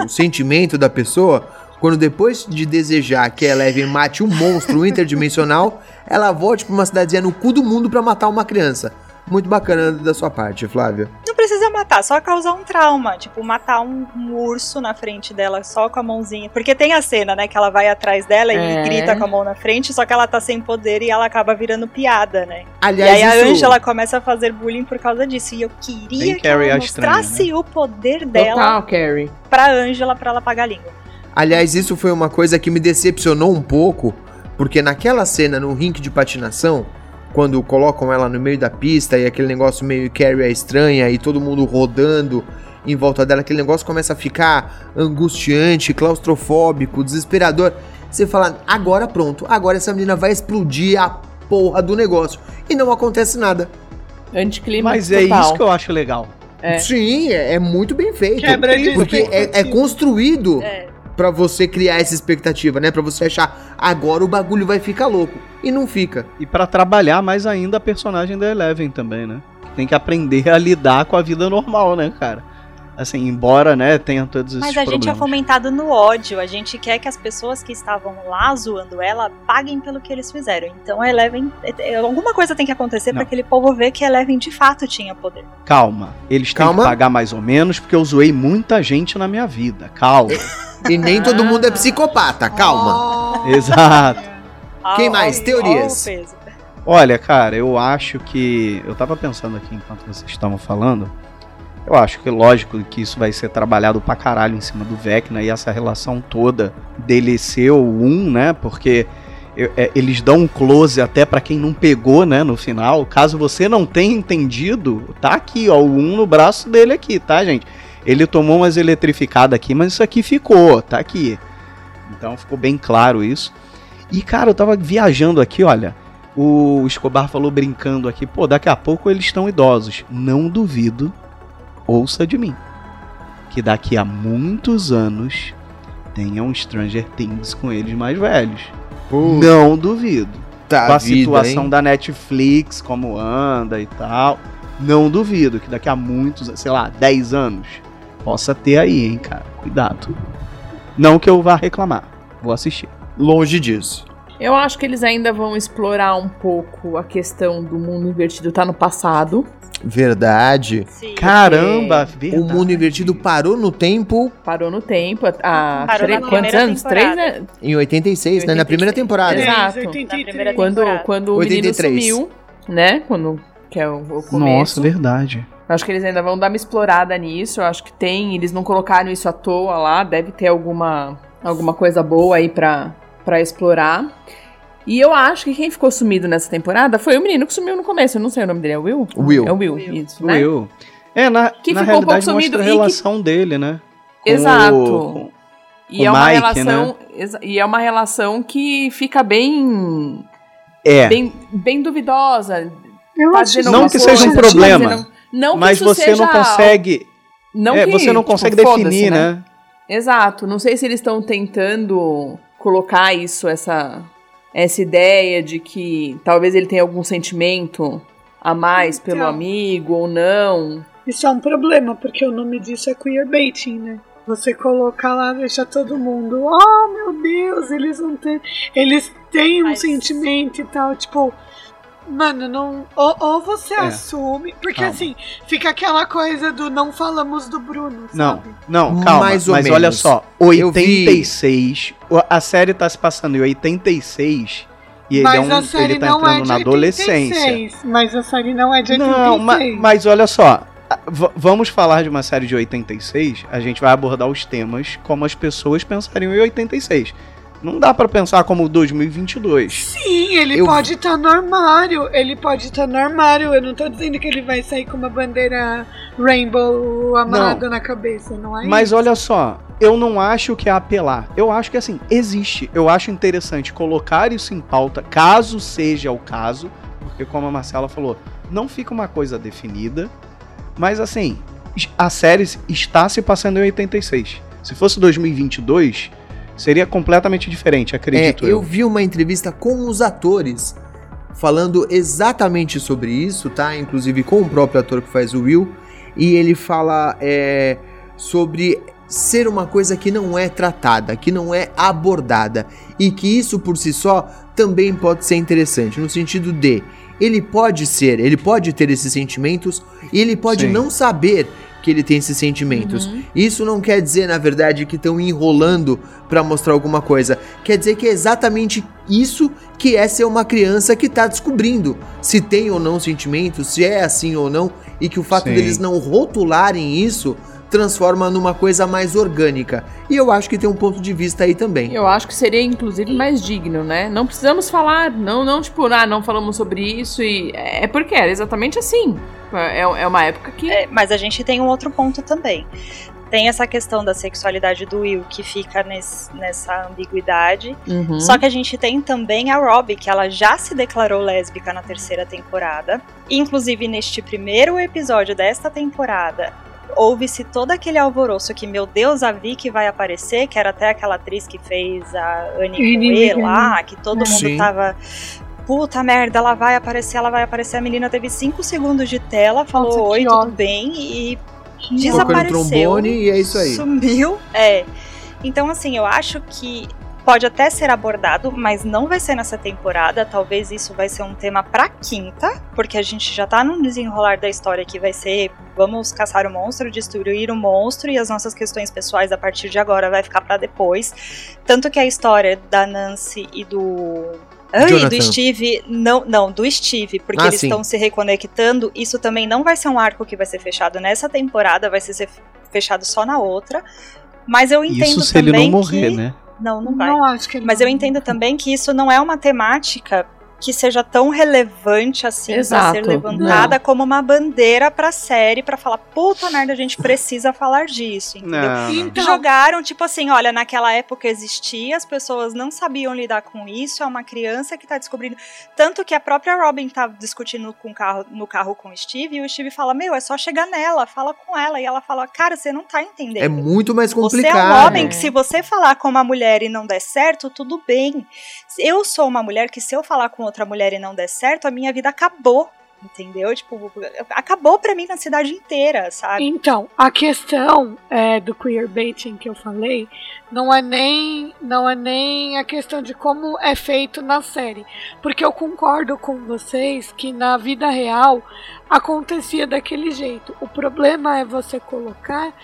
A: o- o sentimento da pessoa quando depois de desejar que a Eleven mate um monstro interdimensional, ela volte pra uma cidadezinha no cu do mundo pra matar uma criança. Muito bacana da sua parte, Flávia.
E: Não precisa matar, só causar um trauma. Tipo, matar um, um urso na frente dela só com a mãozinha. Porque tem a cena, né? Que ela vai atrás dela e
C: É.
E: grita com a mão na frente, só que ela tá sem poder e ela acaba virando piada, né?
A: Aliás,
E: e aí a
A: isso-
E: Angela começa a fazer bullying por causa disso. E eu queria
D: Bem
E: que
D: Carrie
E: ela
D: a estranha,
E: mostrasse o poder dela
C: Total, Carrie.
E: pra Angela pra ela apagar a língua.
A: Aliás, isso foi uma coisa que me decepcionou um pouco, porque naquela cena no rink de patinação, quando colocam ela no meio da pista e aquele negócio meio Carrie é estranha e todo mundo rodando em volta dela, aquele negócio começa a ficar angustiante, claustrofóbico, desesperador. Você fala, agora pronto, agora essa menina vai explodir a porra do negócio. E não acontece nada.
C: Anticlima
D: Mas é
C: total.
D: isso que eu acho legal.
C: É.
A: Sim, é, é muito bem feito.
F: Quebra de
A: porque é, é construído Pra você criar essa expectativa, né? Pra você achar agora o bagulho vai ficar louco e não fica.
D: E pra trabalhar mais ainda a personagem da Eleven também, né? Tem que aprender a lidar com a vida normal, né, cara? Assim, embora, né, tenha todos esses
E: Mas a gente é
D: problemas.
E: fomentado no ódio. A gente quer que as pessoas que estavam lá zoando ela paguem pelo que eles fizeram. Então a Eleven. é- Alguma coisa tem que acontecer pra aquele povo ver que a Eleven de fato tinha poder.
D: Calma, eles têm
A: Calma.
D: que pagar mais ou menos porque eu zoei muita gente na minha vida. Calma.
A: E nem todo mundo é psicopata, calma.
D: Exato.
A: Quem mais? Teorias.
D: Olha, cara, eu acho que. Eu tava pensando aqui enquanto vocês estavam falando. Eu acho que lógico que isso vai ser trabalhado pra caralho em cima do Vecna e essa relação toda dele ser o 1, né? Porque é, eles dão um close até pra quem não pegou, né? No final. Caso você não tenha entendido, tá aqui, ó, o 1 no braço dele aqui, tá, gente? Ele tomou umas eletrificadas aqui, mas isso aqui ficou, tá aqui. Então ficou bem claro isso. E, cara, eu tava viajando aqui, olha. O Escobar falou brincando aqui, pô, daqui a pouco eles estão idosos. Não duvido, ouça de mim, que daqui a muitos anos tenha um Stranger Things com eles mais velhos. Não duvido.
A: Puta
D: Com a
A: vida,
D: situação
A: hein?
D: da Netflix, como anda e tal. Não duvido que daqui a muitos, sei lá, 10 anos, possa ter aí, hein, cara. Cuidado. Não que eu vá reclamar. Vou assistir.
A: Longe disso.
C: Eu acho que eles ainda vão explorar um pouco a questão do mundo invertido tá no passado.
A: Verdade.
E: Sim.
D: Caramba, verdade.
A: O mundo invertido parou no tempo
C: Parou no tempo. Há
E: Parou
C: tre-
E: na
C: quantos anos? Três, né?
A: em 86, né? Na primeira temporada.
C: Exato.
E: Na
F: 83.
E: primeira
C: Quando,
E: temporada.
C: quando o
A: 83.
C: menino sumiu, né? Quando, que é o, o começo.
D: Nossa, verdade.
C: Acho que eles ainda vão dar uma explorada nisso. Eu acho que tem. Eles não colocaram isso à toa lá. Deve ter alguma, alguma coisa boa aí pra, pra explorar. E eu acho que quem ficou sumido nessa temporada foi o menino que sumiu no começo. Eu não sei o nome dele. É o Will?
A: Will.
C: É o Will, isso, né?
D: Will. É, na,
C: Que
D: na
C: ficou um pouco sumido
D: a
C: e que-
D: relação dele, né? Com
C: Exato.
D: o- com-
C: E
D: o
C: é uma
D: Mike,
C: relação. exa- E é uma relação que fica bem.
D: É,
C: Bem, bem duvidosa.
F: Eu
C: Tá
F: acho
D: Não que seja um problema,
C: tá dizendo- Não que
D: mas
C: isso
D: você
C: seja
D: não consegue.
C: Não
D: é,
C: que,
D: você não
C: tipo,
D: consegue
C: foda-se,
D: definir, né?
C: Exato. Não sei se eles estão tentando colocar isso, essa, essa ideia de que talvez ele tenha algum sentimento a mais pelo
F: Então.
C: amigo ou não.
F: Isso é um problema, porque o nome disso é queerbaiting, né? Você colocar lá, deixa todo mundo, oh meu Deus, eles não têm. Eles têm um
E: Mas-
F: sentimento e tal. Tipo, Mano, não. Ou, ou você
D: É.
F: assume. Porque
D: Calma.
F: assim, fica aquela coisa do não falamos do Bruno,
D: Não,
F: sabe?
D: não, calma.
A: Mais ou
D: mas
A: menos.
D: olha só,
A: Eu vi-
D: 86. o- A série tá se passando em 86 e ele, é
F: mas
D: um,
F: a série
D: ele tá
F: não é
D: entrando
F: de
D: na adolescência.
F: 86. Mas a série não é de 86.
D: Não, ma- mas olha só. Vamos falar de uma série de 86, a gente vai abordar os temas como as pessoas pensariam em 86. Não dá pra pensar como 2022.
F: Sim, ele
A: Eu-
F: pode estar no armário. Ele pode estar no armário. Eu não tô dizendo que ele vai sair com uma bandeira rainbow amarrada na cabeça, não é?
D: Mas
F: isso?
D: olha só, eu não acho que é apelar. Eu acho que assim, existe. Eu acho interessante colocar isso em pauta, caso seja o caso, porque como a Marcela falou, não fica uma coisa definida, mas assim, a série está se passando em 86. Se fosse 2022, seria completamente diferente,
A: É,
D: acredito
A: eu
D: eu.
A: vi uma entrevista com os atores falando exatamente sobre isso, tá? Inclusive com o próprio ator que faz o Will. E ele fala é, sobre ser uma coisa que não é tratada, que não é abordada. E que isso por si só também pode ser interessante, no sentido de ele pode ser, ele pode ter esses sentimentos e ele pode
D: Sim.
A: não saber que ele tem esses sentimentos. Isso não quer dizer, na verdade, que estão enrolando pra mostrar alguma coisa. Quer dizer que é exatamente isso que é ser uma criança que tá descobrindo se tem ou não sentimentos, se é assim ou não, e que o fato
D: Sim.
A: deles não rotularem isso transforma numa coisa mais orgânica. E eu acho que tem um ponto de vista aí também.
C: Eu acho que seria, inclusive, mais digno, né? Não precisamos falar, não, não, tipo, ah, não falamos sobre isso e. É porque era exatamente assim. É, é uma época que.
E: É, mas a gente tem um outro ponto também. Tem essa questão da sexualidade do Will que fica nesse- nessa ambiguidade.
C: Uhum.
E: Só que a gente tem também a Robbie, que ela já se declarou lésbica na terceira temporada. Inclusive, neste primeiro episódio desta temporada, houve-se todo aquele alvoroço que, meu Deus, a Vicky vai aparecer, que era até aquela atriz que fez a Annie Coe lá, que todo mundo
A: Sim.
E: tava. Puta merda, ela vai aparecer, ela vai aparecer. A menina teve cinco segundos de tela, falou
F: Nossa,
E: oi,
F: ódio.
E: tudo bem, e desapareceu.
A: trombone e é isso aí.
E: Sumiu. É. Então, assim, eu acho que pode até ser abordado, mas não vai ser nessa temporada. Talvez isso vai ser um tema pra quinta, porque a gente já tá num desenrolar da história que vai ser vamos caçar o monstro, destruir o monstro e as nossas questões pessoais a partir de agora vai ficar pra depois. Tanto que a história da Nancy e do Ai,
A: Jonathan.
E: do Steve, não, não, do Steve, porque
A: Ah,
E: eles estão se reconectando. Isso também não vai ser um arco que vai ser fechado nessa temporada, vai ser fechado só na outra. Mas eu entendo
D: Isso se ele
E: também
D: não morrer,
E: que...
D: né?
E: Não, não vai.
F: Não acho que ele
E: Mas eu entendo também que isso não é uma temática que seja tão relevante assim pra
C: Exato.
E: ser levantada como uma bandeira pra série pra falar, puta merda, a gente precisa falar disso, entendeu?
D: Não, não.
F: Então,
E: Jogaram, tipo assim, olha, naquela época existia, as pessoas não sabiam lidar com isso, é uma criança que tá descobrindo. Tanto que a própria Robin tá discutindo com o carro, no carro com o Steve, e o Steve fala, meu, é só chegar nela, fala com ela. E ela fala, cara, você não tá entendendo.
A: É muito mais
E: Você
A: complicado.
E: é um homem que se você falar com uma mulher e não der certo, tudo bem. Eu sou uma mulher que se eu falar com outra mulher e não der certo, a minha vida acabou. Entendeu? Tipo, acabou pra mim na cidade inteira, sabe?
F: Então, a questão é, do queerbaiting que eu falei não é nem não é nem a questão de como é feito na série, porque eu concordo com vocês que na vida real acontecia daquele jeito. O problema é você colocar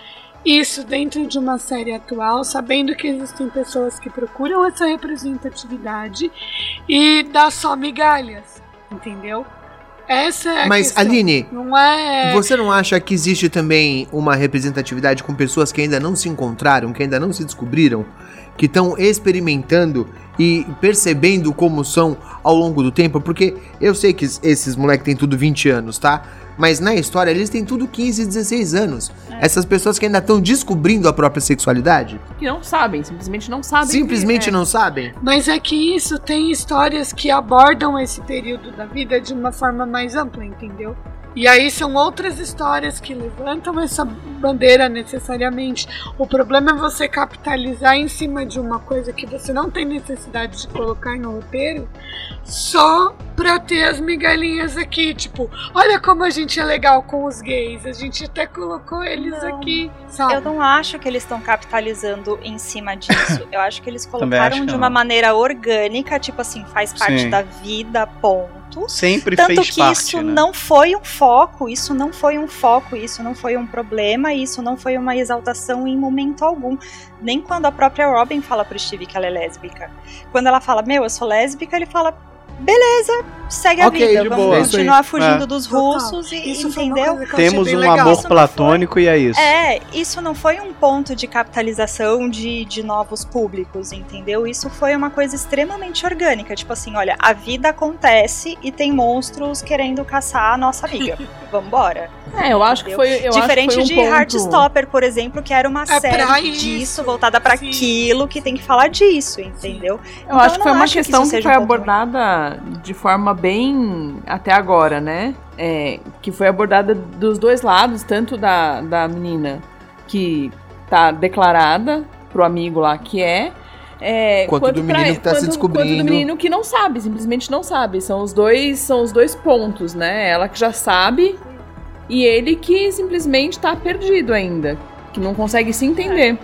F: isso dentro de uma série atual, sabendo que existem pessoas que procuram essa representatividade e dá só migalhas, entendeu? Essa é a
A: Mas,
F: questão.
A: Aline,
F: não é
A: Você não acha que existe também uma representatividade com pessoas que ainda não se encontraram, que ainda não se descobriram, que estão experimentando e percebendo como são ao longo do tempo? Porque eu sei que esses moleques têm tudo 20 anos, tá? Mas na história eles têm tudo 15, 16 anos. Essas pessoas que ainda estão descobrindo a própria sexualidade,
C: Que não sabem, simplesmente não sabem.
A: simplesmente
C: que- é.
A: não sabem.
F: Mas é que isso tem histórias que abordam esse período da vida de uma forma mais ampla, entendeu? E aí são outras histórias que levantam essa bandeira necessariamente. O problema é você capitalizar em cima de uma coisa que você não tem necessidade de colocar no roteiro só pra ter as migalhinhas aqui. Tipo, olha como a gente é legal com os gays. A gente até colocou eles
E: Não.
F: aqui, sabe?
E: Eu não acho que eles estão capitalizando em cima disso. Eu acho que eles colocaram de
D: não.
E: uma maneira orgânica, tipo assim, faz parte
D: Sim.
E: da vida, ponto. ponto.
D: Sempre
E: Tanto
D: fez
E: que
D: parte,
E: isso
D: né?
E: não foi um foco, isso não foi um foco, isso não foi um problema, isso não foi uma exaltação em momento algum. Nem quando a própria Robin fala pro Steve que ela é lésbica. Quando ela fala, meu, eu sou lésbica, ele fala, beleza, segue a
A: Ok,
E: vida,
A: de
E: vamos
A: boa.
E: continuar fugindo
D: É.
E: dos
F: Total.
E: russos e
F: Isso foi
E: entendeu?
F: que
D: Temos um
F: legal.
D: amor platônico e é isso.
E: É, isso não foi um ponto de capitalização de, de novos públicos, entendeu? Isso foi uma coisa extremamente orgânica. Tipo assim, olha, a vida acontece e tem monstros querendo caçar a nossa amiga. Vambora.
C: É, eu acho que foi. Eu
E: Diferente
C: acho que foi um
E: de
C: ponto...
E: Heartstopper, por exemplo, que era uma
F: É
E: série
F: isso.
E: disso, voltada pra
F: Sim.
E: aquilo, que tem que falar disso, entendeu?
C: Eu
E: Então,
C: acho
E: eu
C: que foi uma
E: que
C: questão que,
E: seja
C: foi
E: um ponto
C: de forma bem até agora, né? É, que foi abordada dos dois lados, tanto da, da menina que tá declarada pro amigo lá que é. é
A: Quanto do menino que tá se
C: quanto-
A: descobrindo.
C: Quanto do menino que não sabe, simplesmente não sabe. São os dois, são os dois pontos, né? Ela que já sabe e ele que simplesmente tá perdido ainda, que não consegue se entender.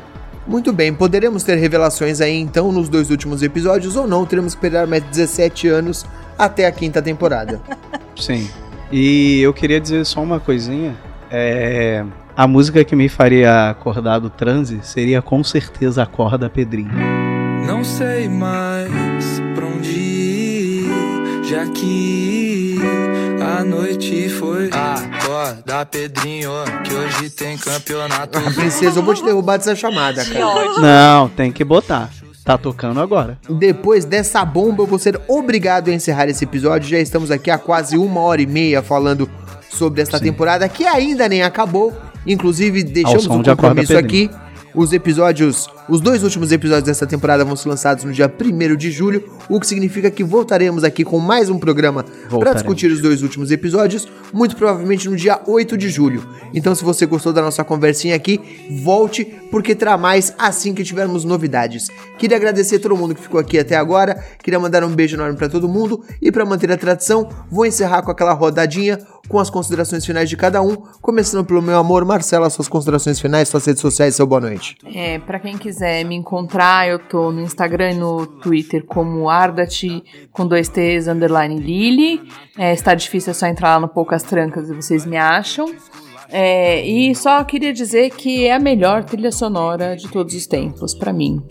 A: Muito bem, poderemos ter revelações aí então nos dois últimos episódios ou não, teremos que esperar mais 17 anos até a quinta temporada.
D: Sim. E eu queria dizer só uma coisinha. É, a música que me faria acordar do transe seria com certeza Acorda Pedrinho.
G: Não sei mais pra onde ir, já que a noite foi. Acorda, Pedrinho, que hoje tem campeonato.
A: Princesa, eu vou te derrubar dessa chamada, cara.
D: Não, tem que botar. Tá tocando agora.
A: Depois dessa bomba, eu vou ser obrigado a encerrar esse episódio. Já estamos aqui há quase uma hora e meia falando sobre esta
D: Sim.
A: temporada que ainda nem acabou. Inclusive, deixamos
D: som
A: um
D: de
A: compromisso
D: Pedrinho.
A: Os episódios, os dois últimos episódios dessa temporada vão ser lançados no dia 1 de julho, o que significa que voltaremos aqui com mais um programa para discutir os dois últimos episódios, muito provavelmente no dia 8 de julho. Então, se você gostou da nossa conversinha aqui, volte, porque terá mais assim que tivermos novidades. Queria agradecer a todo mundo que ficou aqui até agora, queria mandar um beijo enorme para todo mundo e para manter a tradição, vou encerrar com aquela rodadinha com as considerações finais de cada um, começando pelo meu amor, Marcela, suas considerações finais, suas redes sociais, seu boa noite.
C: É, para quem quiser me encontrar, eu tô no Instagram e no Twitter como Ardati com dois T's underline Lily. É, está difícil, é só entrar lá no Poucas Trancas e vocês me acham. É, e só queria dizer que é a melhor trilha sonora de todos os tempos, pra mim.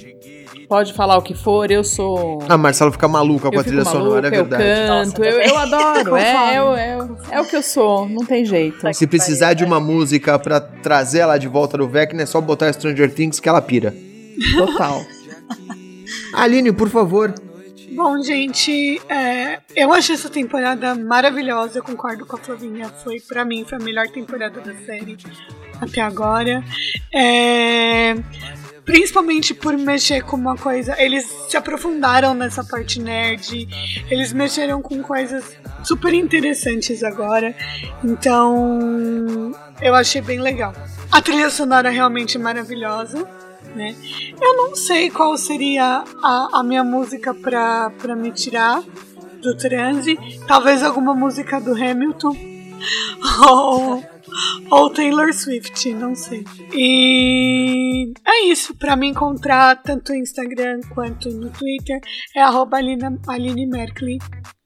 C: Pode falar o que for, eu sou.
A: A Marcela fica maluca com
C: eu
A: a trilha
C: fico
A: sonora, é
C: maluca,
A: verdade.
C: Eu canto,
E: Nossa,
C: eu, eu adoro. é, é, o- é, o- é o que eu sou, não tem jeito.
A: Se precisar de uma música pra trazer ela de volta do Vecna, é só botar Stranger Things que ela pira.
C: Total.
A: Aline, por favor.
F: Bom, gente, é, eu achei essa temporada maravilhosa, eu concordo com a Flavinha. Foi, pra mim, foi a melhor temporada da série até agora. É, principalmente por mexer com uma coisa. Eles se aprofundaram nessa parte nerd, eles mexeram com coisas super interessantes agora. Então, eu achei bem legal. A trilha sonora é realmente maravilhosa. Né? Eu não sei qual seria a, a minha música pra me tirar do transe. Talvez alguma música do Hamilton. ou, ou Taylor Swift, não sei. E é isso. Pra me encontrar tanto no Instagram quanto no Twitter é arroba Aline, Aline Merkley.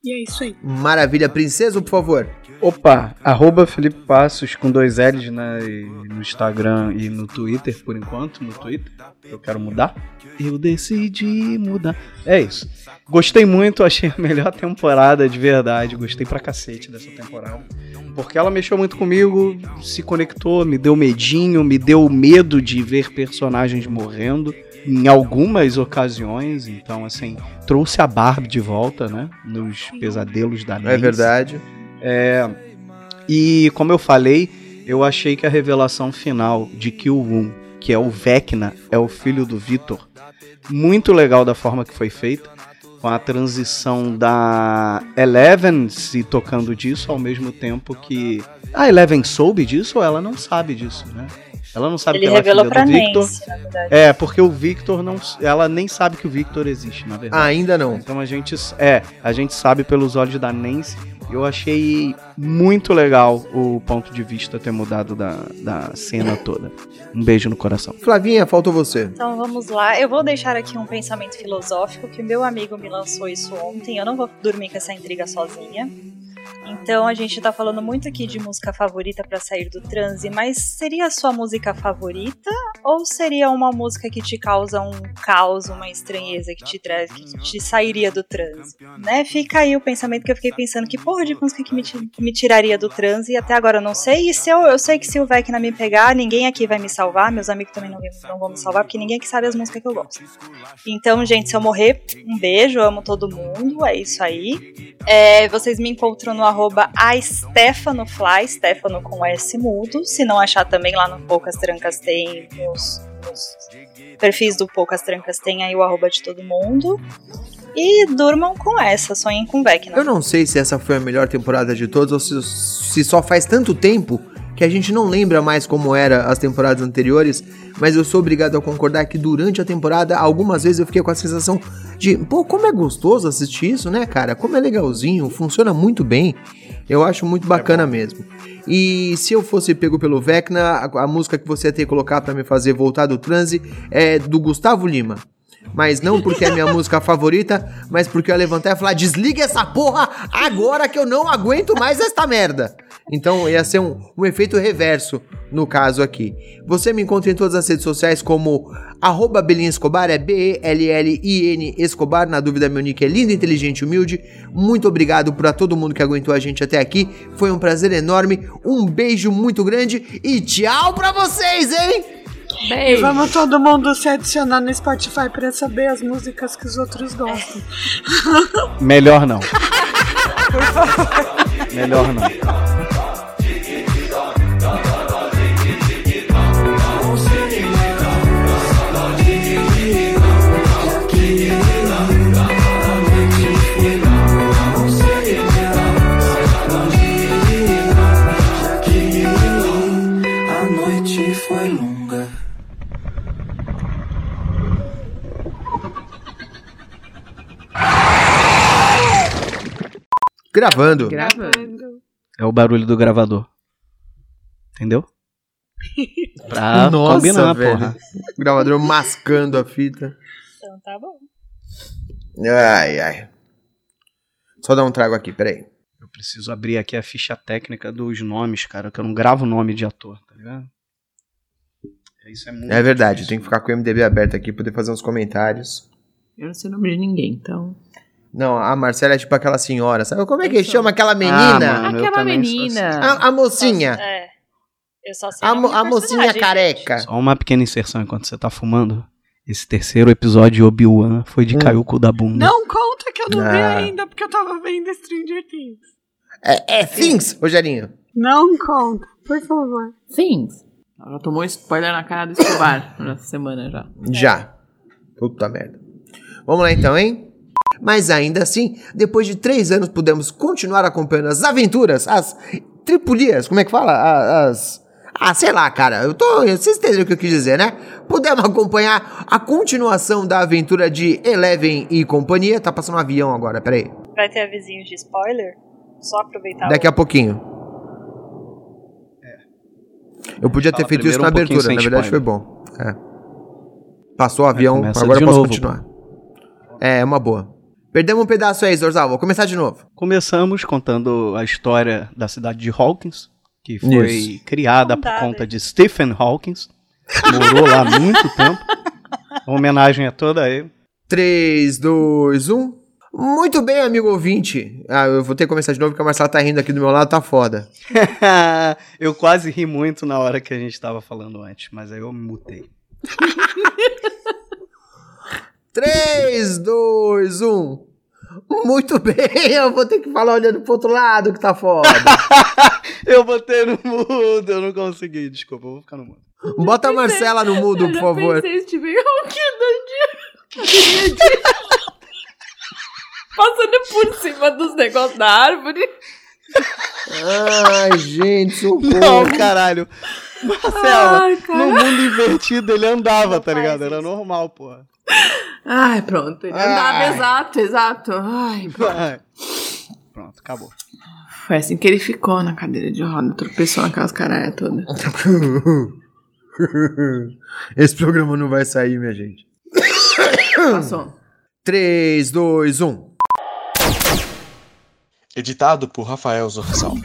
F: E é isso aí.
A: Maravilha, princesa, por favor.
D: Opa, arroba Felipe Passos com dois L's né, no Instagram e no Twitter, por enquanto, no Twitter. Eu quero mudar. Eu decidi mudar. É isso. Gostei muito, achei a melhor temporada de verdade. Gostei pra cacete dessa temporada. Porque ela mexeu muito comigo, se conectou, me deu medinho, me deu medo de ver personagens morrendo em algumas ocasiões. Então, assim, trouxe a Barbie de volta, né? Nos pesadelos da
A: É
D: Nancy.
A: verdade.
D: É, e como eu falei, eu achei que a revelação final de que o Um, que é o Vecna, é o filho do Victor, muito legal da forma que foi feita, com a transição da Eleven se tocando disso ao mesmo tempo que a Eleven soube disso ou ela não sabe disso, né? Ela não sabe
E: Ele
D: que ela é
E: revelou
D: filha
E: pra
D: do Victor.
E: Nancy, na verdade.
D: É, porque o Victor não, ela nem sabe que o Victor existe, na verdade.
A: Ainda não.
D: Então a gente é, a gente sabe pelos olhos da Nancy Eu achei muito legal o ponto de vista ter mudado da, da cena toda. Um beijo no coração.
A: Flavinha, faltou você.
E: Então vamos lá. Eu vou deixar aqui um pensamento filosófico que meu amigo me lançou isso ontem. Eu não vou dormir com essa intriga sozinha. Então a gente tá falando muito aqui de música favorita para sair do transe, mas seria a sua música favorita ou seria uma música que te causa um caos, uma estranheza que te traz, que te sairia do transe, né? Fica aí o pensamento que eu fiquei pensando que porra de música que me, me tiraria do transe e até agora eu não sei. E se eu, eu sei que se o Vecna me pegar, ninguém aqui vai me salvar, meus amigos também não, não vão me salvar, porque ninguém aqui sabe as músicas que eu gosto. Então, gente, se eu morrer, um beijo, amo todo mundo, é isso aí. É, vocês me encontram no arroba aStefanofly, Stefano com S mudo. Se não achar também lá no Poucas Trancas tem os perfis do Poucas Trancas tem aí o arroba de todo mundo. E durmam com essa, sonhem com Vecna.
A: Eu não sei se essa foi a melhor temporada de todas ou se, se só faz tanto tempo que a gente não lembra mais como era as temporadas anteriores, mas eu sou obrigado a concordar que durante a temporada, algumas vezes eu fiquei com a sensação de, pô, como é gostoso assistir isso, né, cara? Como é legalzinho, funciona muito bem. Eu acho muito bacana mesmo. E se eu fosse pego pelo Vecna, a, a música que você ia ter que colocar pra me fazer voltar do transe é do Gustavo Lima. Mas não porque é minha música favorita, mas porque eu levantar e falar: desliga essa porra agora que eu não aguento mais esta merda. Então ia ser um, um efeito reverso no caso aqui. Você me encontra em todas as redes sociais como arroba Belin Escobar, é B-E-L-L-I-N Escobar. Na dúvida, meu nick é lindo, inteligente humilde. Muito obrigado para todo mundo que aguentou a gente até aqui. Foi um prazer enorme. Um beijo muito grande e tchau pra vocês, hein?
F: E
C: Beijo.
F: vamos todo mundo se adicionar no Spotify pra saber as músicas que os outros gostam.
D: Melhor não. Melhor não.
A: Gravando.
C: Gravando.
D: É o barulho do gravador. Entendeu? Pra
A: Nossa,
D: combinar,
A: velho.
D: porra.
A: Gravador mascando a fita.
E: Então tá bom.
A: Ai, ai. Só dar um trago aqui, peraí.
D: Eu preciso abrir aqui a ficha técnica dos nomes, cara, que eu não gravo nome de ator, tá ligado? Isso é muito
A: É verdade,
D: difícil.
A: tem que ficar com o MDB aberto aqui, poder fazer uns comentários.
C: Eu não sei o nome de ninguém, então.
A: Não, a Marcela é tipo aquela senhora, sabe? Como é que chama aquela
D: Ah,
A: menina?
D: mano, eu
C: Aquela menina.
A: a, a mocinha.
E: É. Eu só sei
A: A,
E: o
A: mo- a mocinha careca.
D: Só uma pequena inserção enquanto você tá fumando. Esse terceiro episódio de Obi-Wan foi de
A: Hum.
D: cair o cu da bunda.
F: Não conta que eu não vi
A: Ah.
F: ainda, porque eu tava vendo Stranger Things.
A: É, é Things, Rogerinho.
F: Não conta, por favor.
C: Things. Ela tomou spoiler na cara do Escobar nessa semana já.
A: Já. Puta merda. Vamos lá então, hein? Mas ainda assim, depois de três anos, pudemos continuar acompanhando as aventuras, as tripulias, como é que fala? A- As. Ah, sei lá, cara. Eu tô. Vocês entenderam o que eu quis dizer, né? Pudemos acompanhar a continuação da aventura de Eleven e companhia. Tá passando um avião agora, peraí.
E: Vai ter avisinhos de spoiler? Só aproveitar
A: Daqui
E: o...
A: a pouquinho. Eu podia ter
D: Fala
A: feito isso na
D: um
A: abertura, na verdade foi
D: spoiler.
A: bom. É. Passou o avião, agora eu posso
D: novo,
A: continuar. É, é uma boa. Perdemos um pedaço aí, Zorzal. Vou começar de novo.
D: Começamos contando a história da cidade de Hawkins, que foi
A: Isso.
D: criada por conta de Stephen Hawkins. Morou lá há muito tempo. A homenagem é toda a ele.
A: 3, 2, 1. Muito bem, amigo ouvinte. Ah, eu vou ter que começar de novo porque a Marcela tá rindo aqui do meu lado, tá foda.
D: eu quase ri muito na hora que a gente tava falando antes, mas aí eu me mutei.
A: 3, 2, 1. Muito bem, eu vou ter que falar olhando pro outro lado que tá foda.
D: Eu botei no mudo, eu não consegui, desculpa, eu vou ficar no mudo.
A: Bota a Marcela no mudo, por favor.
C: pensei, Steven Hawking Passando por cima dos negócios da árvore.
A: Ai, gente, socorro.
D: Não, caralho. Marcela,
C: Ai, cara.
D: no mundo invertido ele andava, tá ligado? Era normal, porra.
C: Ai, pronto. Ele andava
A: Ai.
C: exato, exato. Ai, pronto.
D: Vai. Pronto, acabou.
C: Foi assim que ele ficou na cadeira de roda, tropeçou naquelas caralhas todas.
A: Esse programa não vai sair, minha gente.
C: Passou.
A: 3, 2, 1.
H: Editado por Rafael Zorzal.